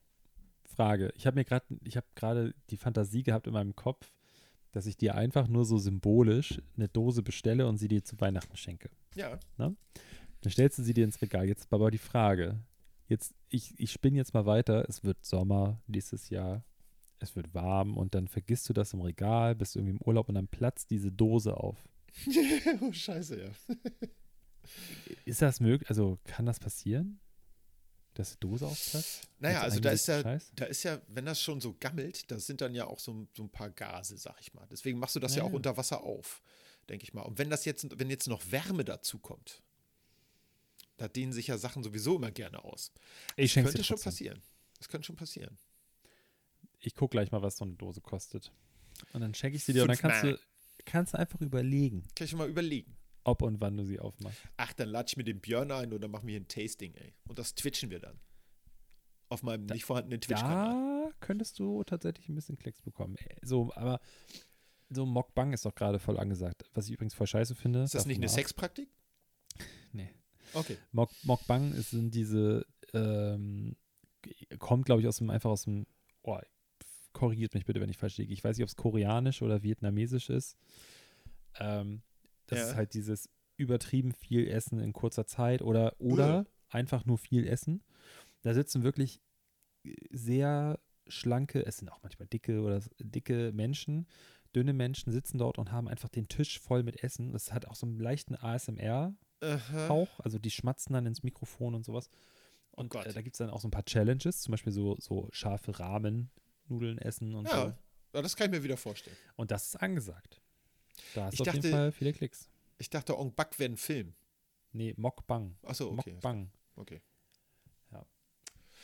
Speaker 3: Frage. Ich habe mir gerade, ich habe gerade die Fantasie gehabt in meinem Kopf, dass ich dir einfach nur so symbolisch eine Dose bestelle und sie dir zu Weihnachten schenke.
Speaker 2: Ja,
Speaker 3: Dann stellst du sie dir ins Regal. Jetzt aber die Frage. Jetzt, ich, ich spinne jetzt mal weiter. Es wird Sommer nächstes Jahr. Es wird warm und dann vergisst du das im Regal, bist irgendwie im Urlaub und dann platzt diese Dose auf. (laughs)
Speaker 2: oh, scheiße, ja. (laughs)
Speaker 3: Ist das möglich? Also kann das passieren? Dass die Dose aufplatzt?
Speaker 2: Naja,
Speaker 3: Als
Speaker 2: also da ist ja,
Speaker 3: Scheiß?
Speaker 2: da ist ja, wenn das schon so gammelt, das sind dann ja auch so, so ein paar Gase, sag ich mal. Deswegen machst du das ja,
Speaker 3: Ja,
Speaker 2: auch unter Wasser auf, denke ich mal. Und wenn das jetzt, wenn jetzt noch Wärme dazu kommt, da dehnen sich ja Sachen sowieso immer gerne aus.
Speaker 3: Ich schenk's
Speaker 2: könnte schon passieren. Das könnte schon passieren.
Speaker 3: Ich gucke gleich mal, was so eine Dose kostet. Und dann schenke ich sie dir und dann
Speaker 2: Fünf
Speaker 3: kannst du, kannst du einfach überlegen,
Speaker 2: Kann ich schon mal überlegen.
Speaker 3: ob und wann du sie aufmachst.
Speaker 2: Ach, dann lade ich mir den Björn ein und dann machen wir hier ein Tasting, ey. Und das twitchen wir dann. Auf meinem nicht vorhandenen Twitch-Kanal.
Speaker 3: Da könntest du tatsächlich ein bisschen Klicks bekommen. Äh, So, aber so Mockbang ist doch gerade voll angesagt. Was ich übrigens voll scheiße finde.
Speaker 2: Ist das nicht eine
Speaker 3: ab-
Speaker 2: Sexpraktik?
Speaker 3: Nee.
Speaker 2: Okay.
Speaker 3: Mock, Mockbang ist- sind diese, ähm, kommt glaube ich aus dem, einfach aus dem, oh, korrigiert mich bitte, wenn ich falsch liege. Ich weiß nicht, ob es koreanisch oder vietnamesisch ist. Ähm, das
Speaker 2: Ja.
Speaker 3: ist halt dieses übertrieben viel Essen in kurzer Zeit oder, oder einfach nur viel Essen. Da sitzen wirklich sehr schlanke, es sind auch manchmal dicke oder dicke Menschen, dünne Menschen sitzen dort und haben einfach den Tisch voll mit Essen. Das hat auch so einen leichten ASMR
Speaker 2: Aha.
Speaker 3: auch. Also die schmatzen dann ins Mikrofon und sowas. Und
Speaker 2: Gott.
Speaker 3: äh, da gibt es dann auch so ein paar Challenges, zum Beispiel so, so scharfe Ramen-Nudeln essen und
Speaker 2: Ja,
Speaker 3: so.
Speaker 2: ja, das kann ich mir wieder vorstellen.
Speaker 3: Und das ist angesagt. Da hast
Speaker 2: Ich
Speaker 3: du auf jeden
Speaker 2: dachte-
Speaker 3: Fall viele Klicks.
Speaker 2: Ich dachte, Ong Bak wäre ein Film.
Speaker 3: Nee, Mockbang.
Speaker 2: Achso, okay.
Speaker 3: Mockbang.
Speaker 2: Okay.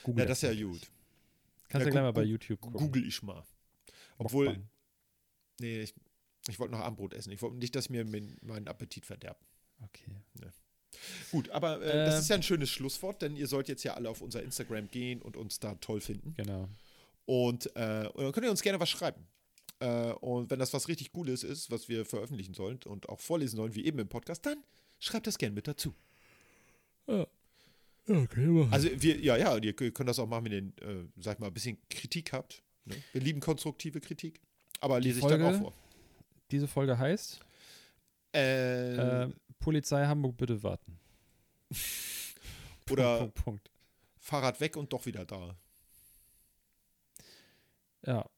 Speaker 3: Google
Speaker 2: Ja, das ist ja gut.
Speaker 3: Kannst
Speaker 2: Ja,
Speaker 3: du gleich
Speaker 2: gu-
Speaker 3: mal bei YouTube gucken.
Speaker 2: Google ich mal. Obwohl,
Speaker 3: Mockbang.
Speaker 2: nee, ich, ich wollte noch Abendbrot essen. Ich wollte nicht, dass mir mein, meinen Appetit verderbt.
Speaker 3: Okay.
Speaker 2: Gut, aber äh, das
Speaker 3: Ähm.
Speaker 2: ist ja ein schönes Schlusswort, denn ihr sollt jetzt ja alle auf unser Instagram gehen und uns da toll finden.
Speaker 3: Genau.
Speaker 2: Und, äh, und dann könnt ihr uns gerne was schreiben. Äh, und wenn das was richtig Cooles ist, was wir veröffentlichen sollen und auch vorlesen sollen, wie eben im Podcast, dann schreibt das gerne mit dazu.
Speaker 3: Ja. Ja, okay, machen.
Speaker 2: Also wir, ja, ja, ihr könnt das auch machen, wenn ihr, äh, sag mal, ein bisschen Kritik habt. Ne? Wir lieben konstruktive Kritik. Aber lese ich dann
Speaker 3: Folge-
Speaker 2: auch vor.
Speaker 3: Diese Folge heißt
Speaker 2: Äh,
Speaker 3: äh, Polizei Hamburg, bitte warten. (laughs)
Speaker 2: oder
Speaker 3: Punkt, Punkt, Punkt.
Speaker 2: Fahrrad weg und doch wieder da.
Speaker 3: Ja,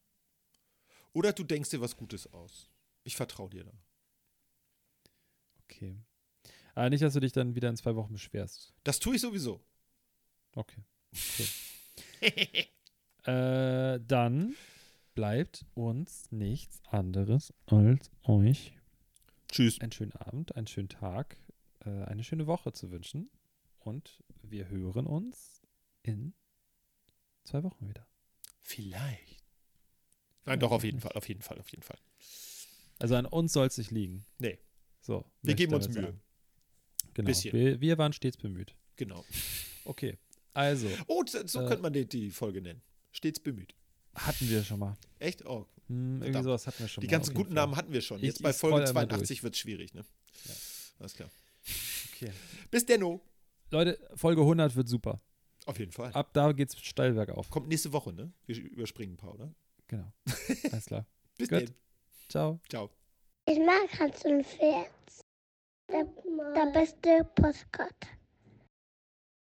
Speaker 2: Oder du denkst dir was Gutes aus. Ich vertraue dir da.
Speaker 3: okay. Aber nicht, dass du dich dann wieder in zwei Wochen beschwerst.
Speaker 2: Das tue ich sowieso.
Speaker 3: Okay. (laughs) Äh, dann bleibt uns nichts anderes als euch
Speaker 2: Tschüss.
Speaker 3: einen schönen Abend, einen schönen Tag, äh, eine schöne Woche zu wünschen. Und wir hören uns in zwei Wochen wieder.
Speaker 2: Vielleicht. Nein, doch, auf jeden Fall, auf jeden Fall, auf jeden Fall.
Speaker 3: Also an uns soll es nicht liegen.
Speaker 2: Nee.
Speaker 3: So.
Speaker 2: Wir geben uns Mühe.
Speaker 3: sagen. Genau.
Speaker 2: Bisschen.
Speaker 3: Wir, wir waren stets bemüht.
Speaker 2: Genau.
Speaker 3: Okay. Also,
Speaker 2: Oh, so so
Speaker 3: Äh,
Speaker 2: könnte man die, die Folge nennen. Stets bemüht.
Speaker 3: hatten wir schon mal.
Speaker 2: Echt? Oh,
Speaker 3: Hm, irgendwie
Speaker 2: Verdammt.
Speaker 3: sowas hatten wir schon
Speaker 2: die
Speaker 3: mal.
Speaker 2: ganzen guten
Speaker 3: Fall.
Speaker 2: Namen hatten wir schon.
Speaker 3: Ich-
Speaker 2: Jetzt bei
Speaker 3: ich
Speaker 2: Folge
Speaker 3: scroll einmal
Speaker 2: 82 wird es schwierig, ne?
Speaker 3: Ja.
Speaker 2: Alles klar.
Speaker 3: Okay.
Speaker 2: Bis denno.
Speaker 3: Leute, Folge 100 wird super.
Speaker 2: Auf jeden Fall.
Speaker 3: Ab da geht's steil bergauf.
Speaker 2: Kommt nächste Woche, ne? Wir überspringen ein paar, oder?
Speaker 3: Genau. (laughs) Alles klar.
Speaker 2: Bis
Speaker 3: Gut.
Speaker 2: dann.
Speaker 3: Ciao.
Speaker 2: Ciao.
Speaker 4: Ich mag Hans und Pferd. Der, der beste Postkarte.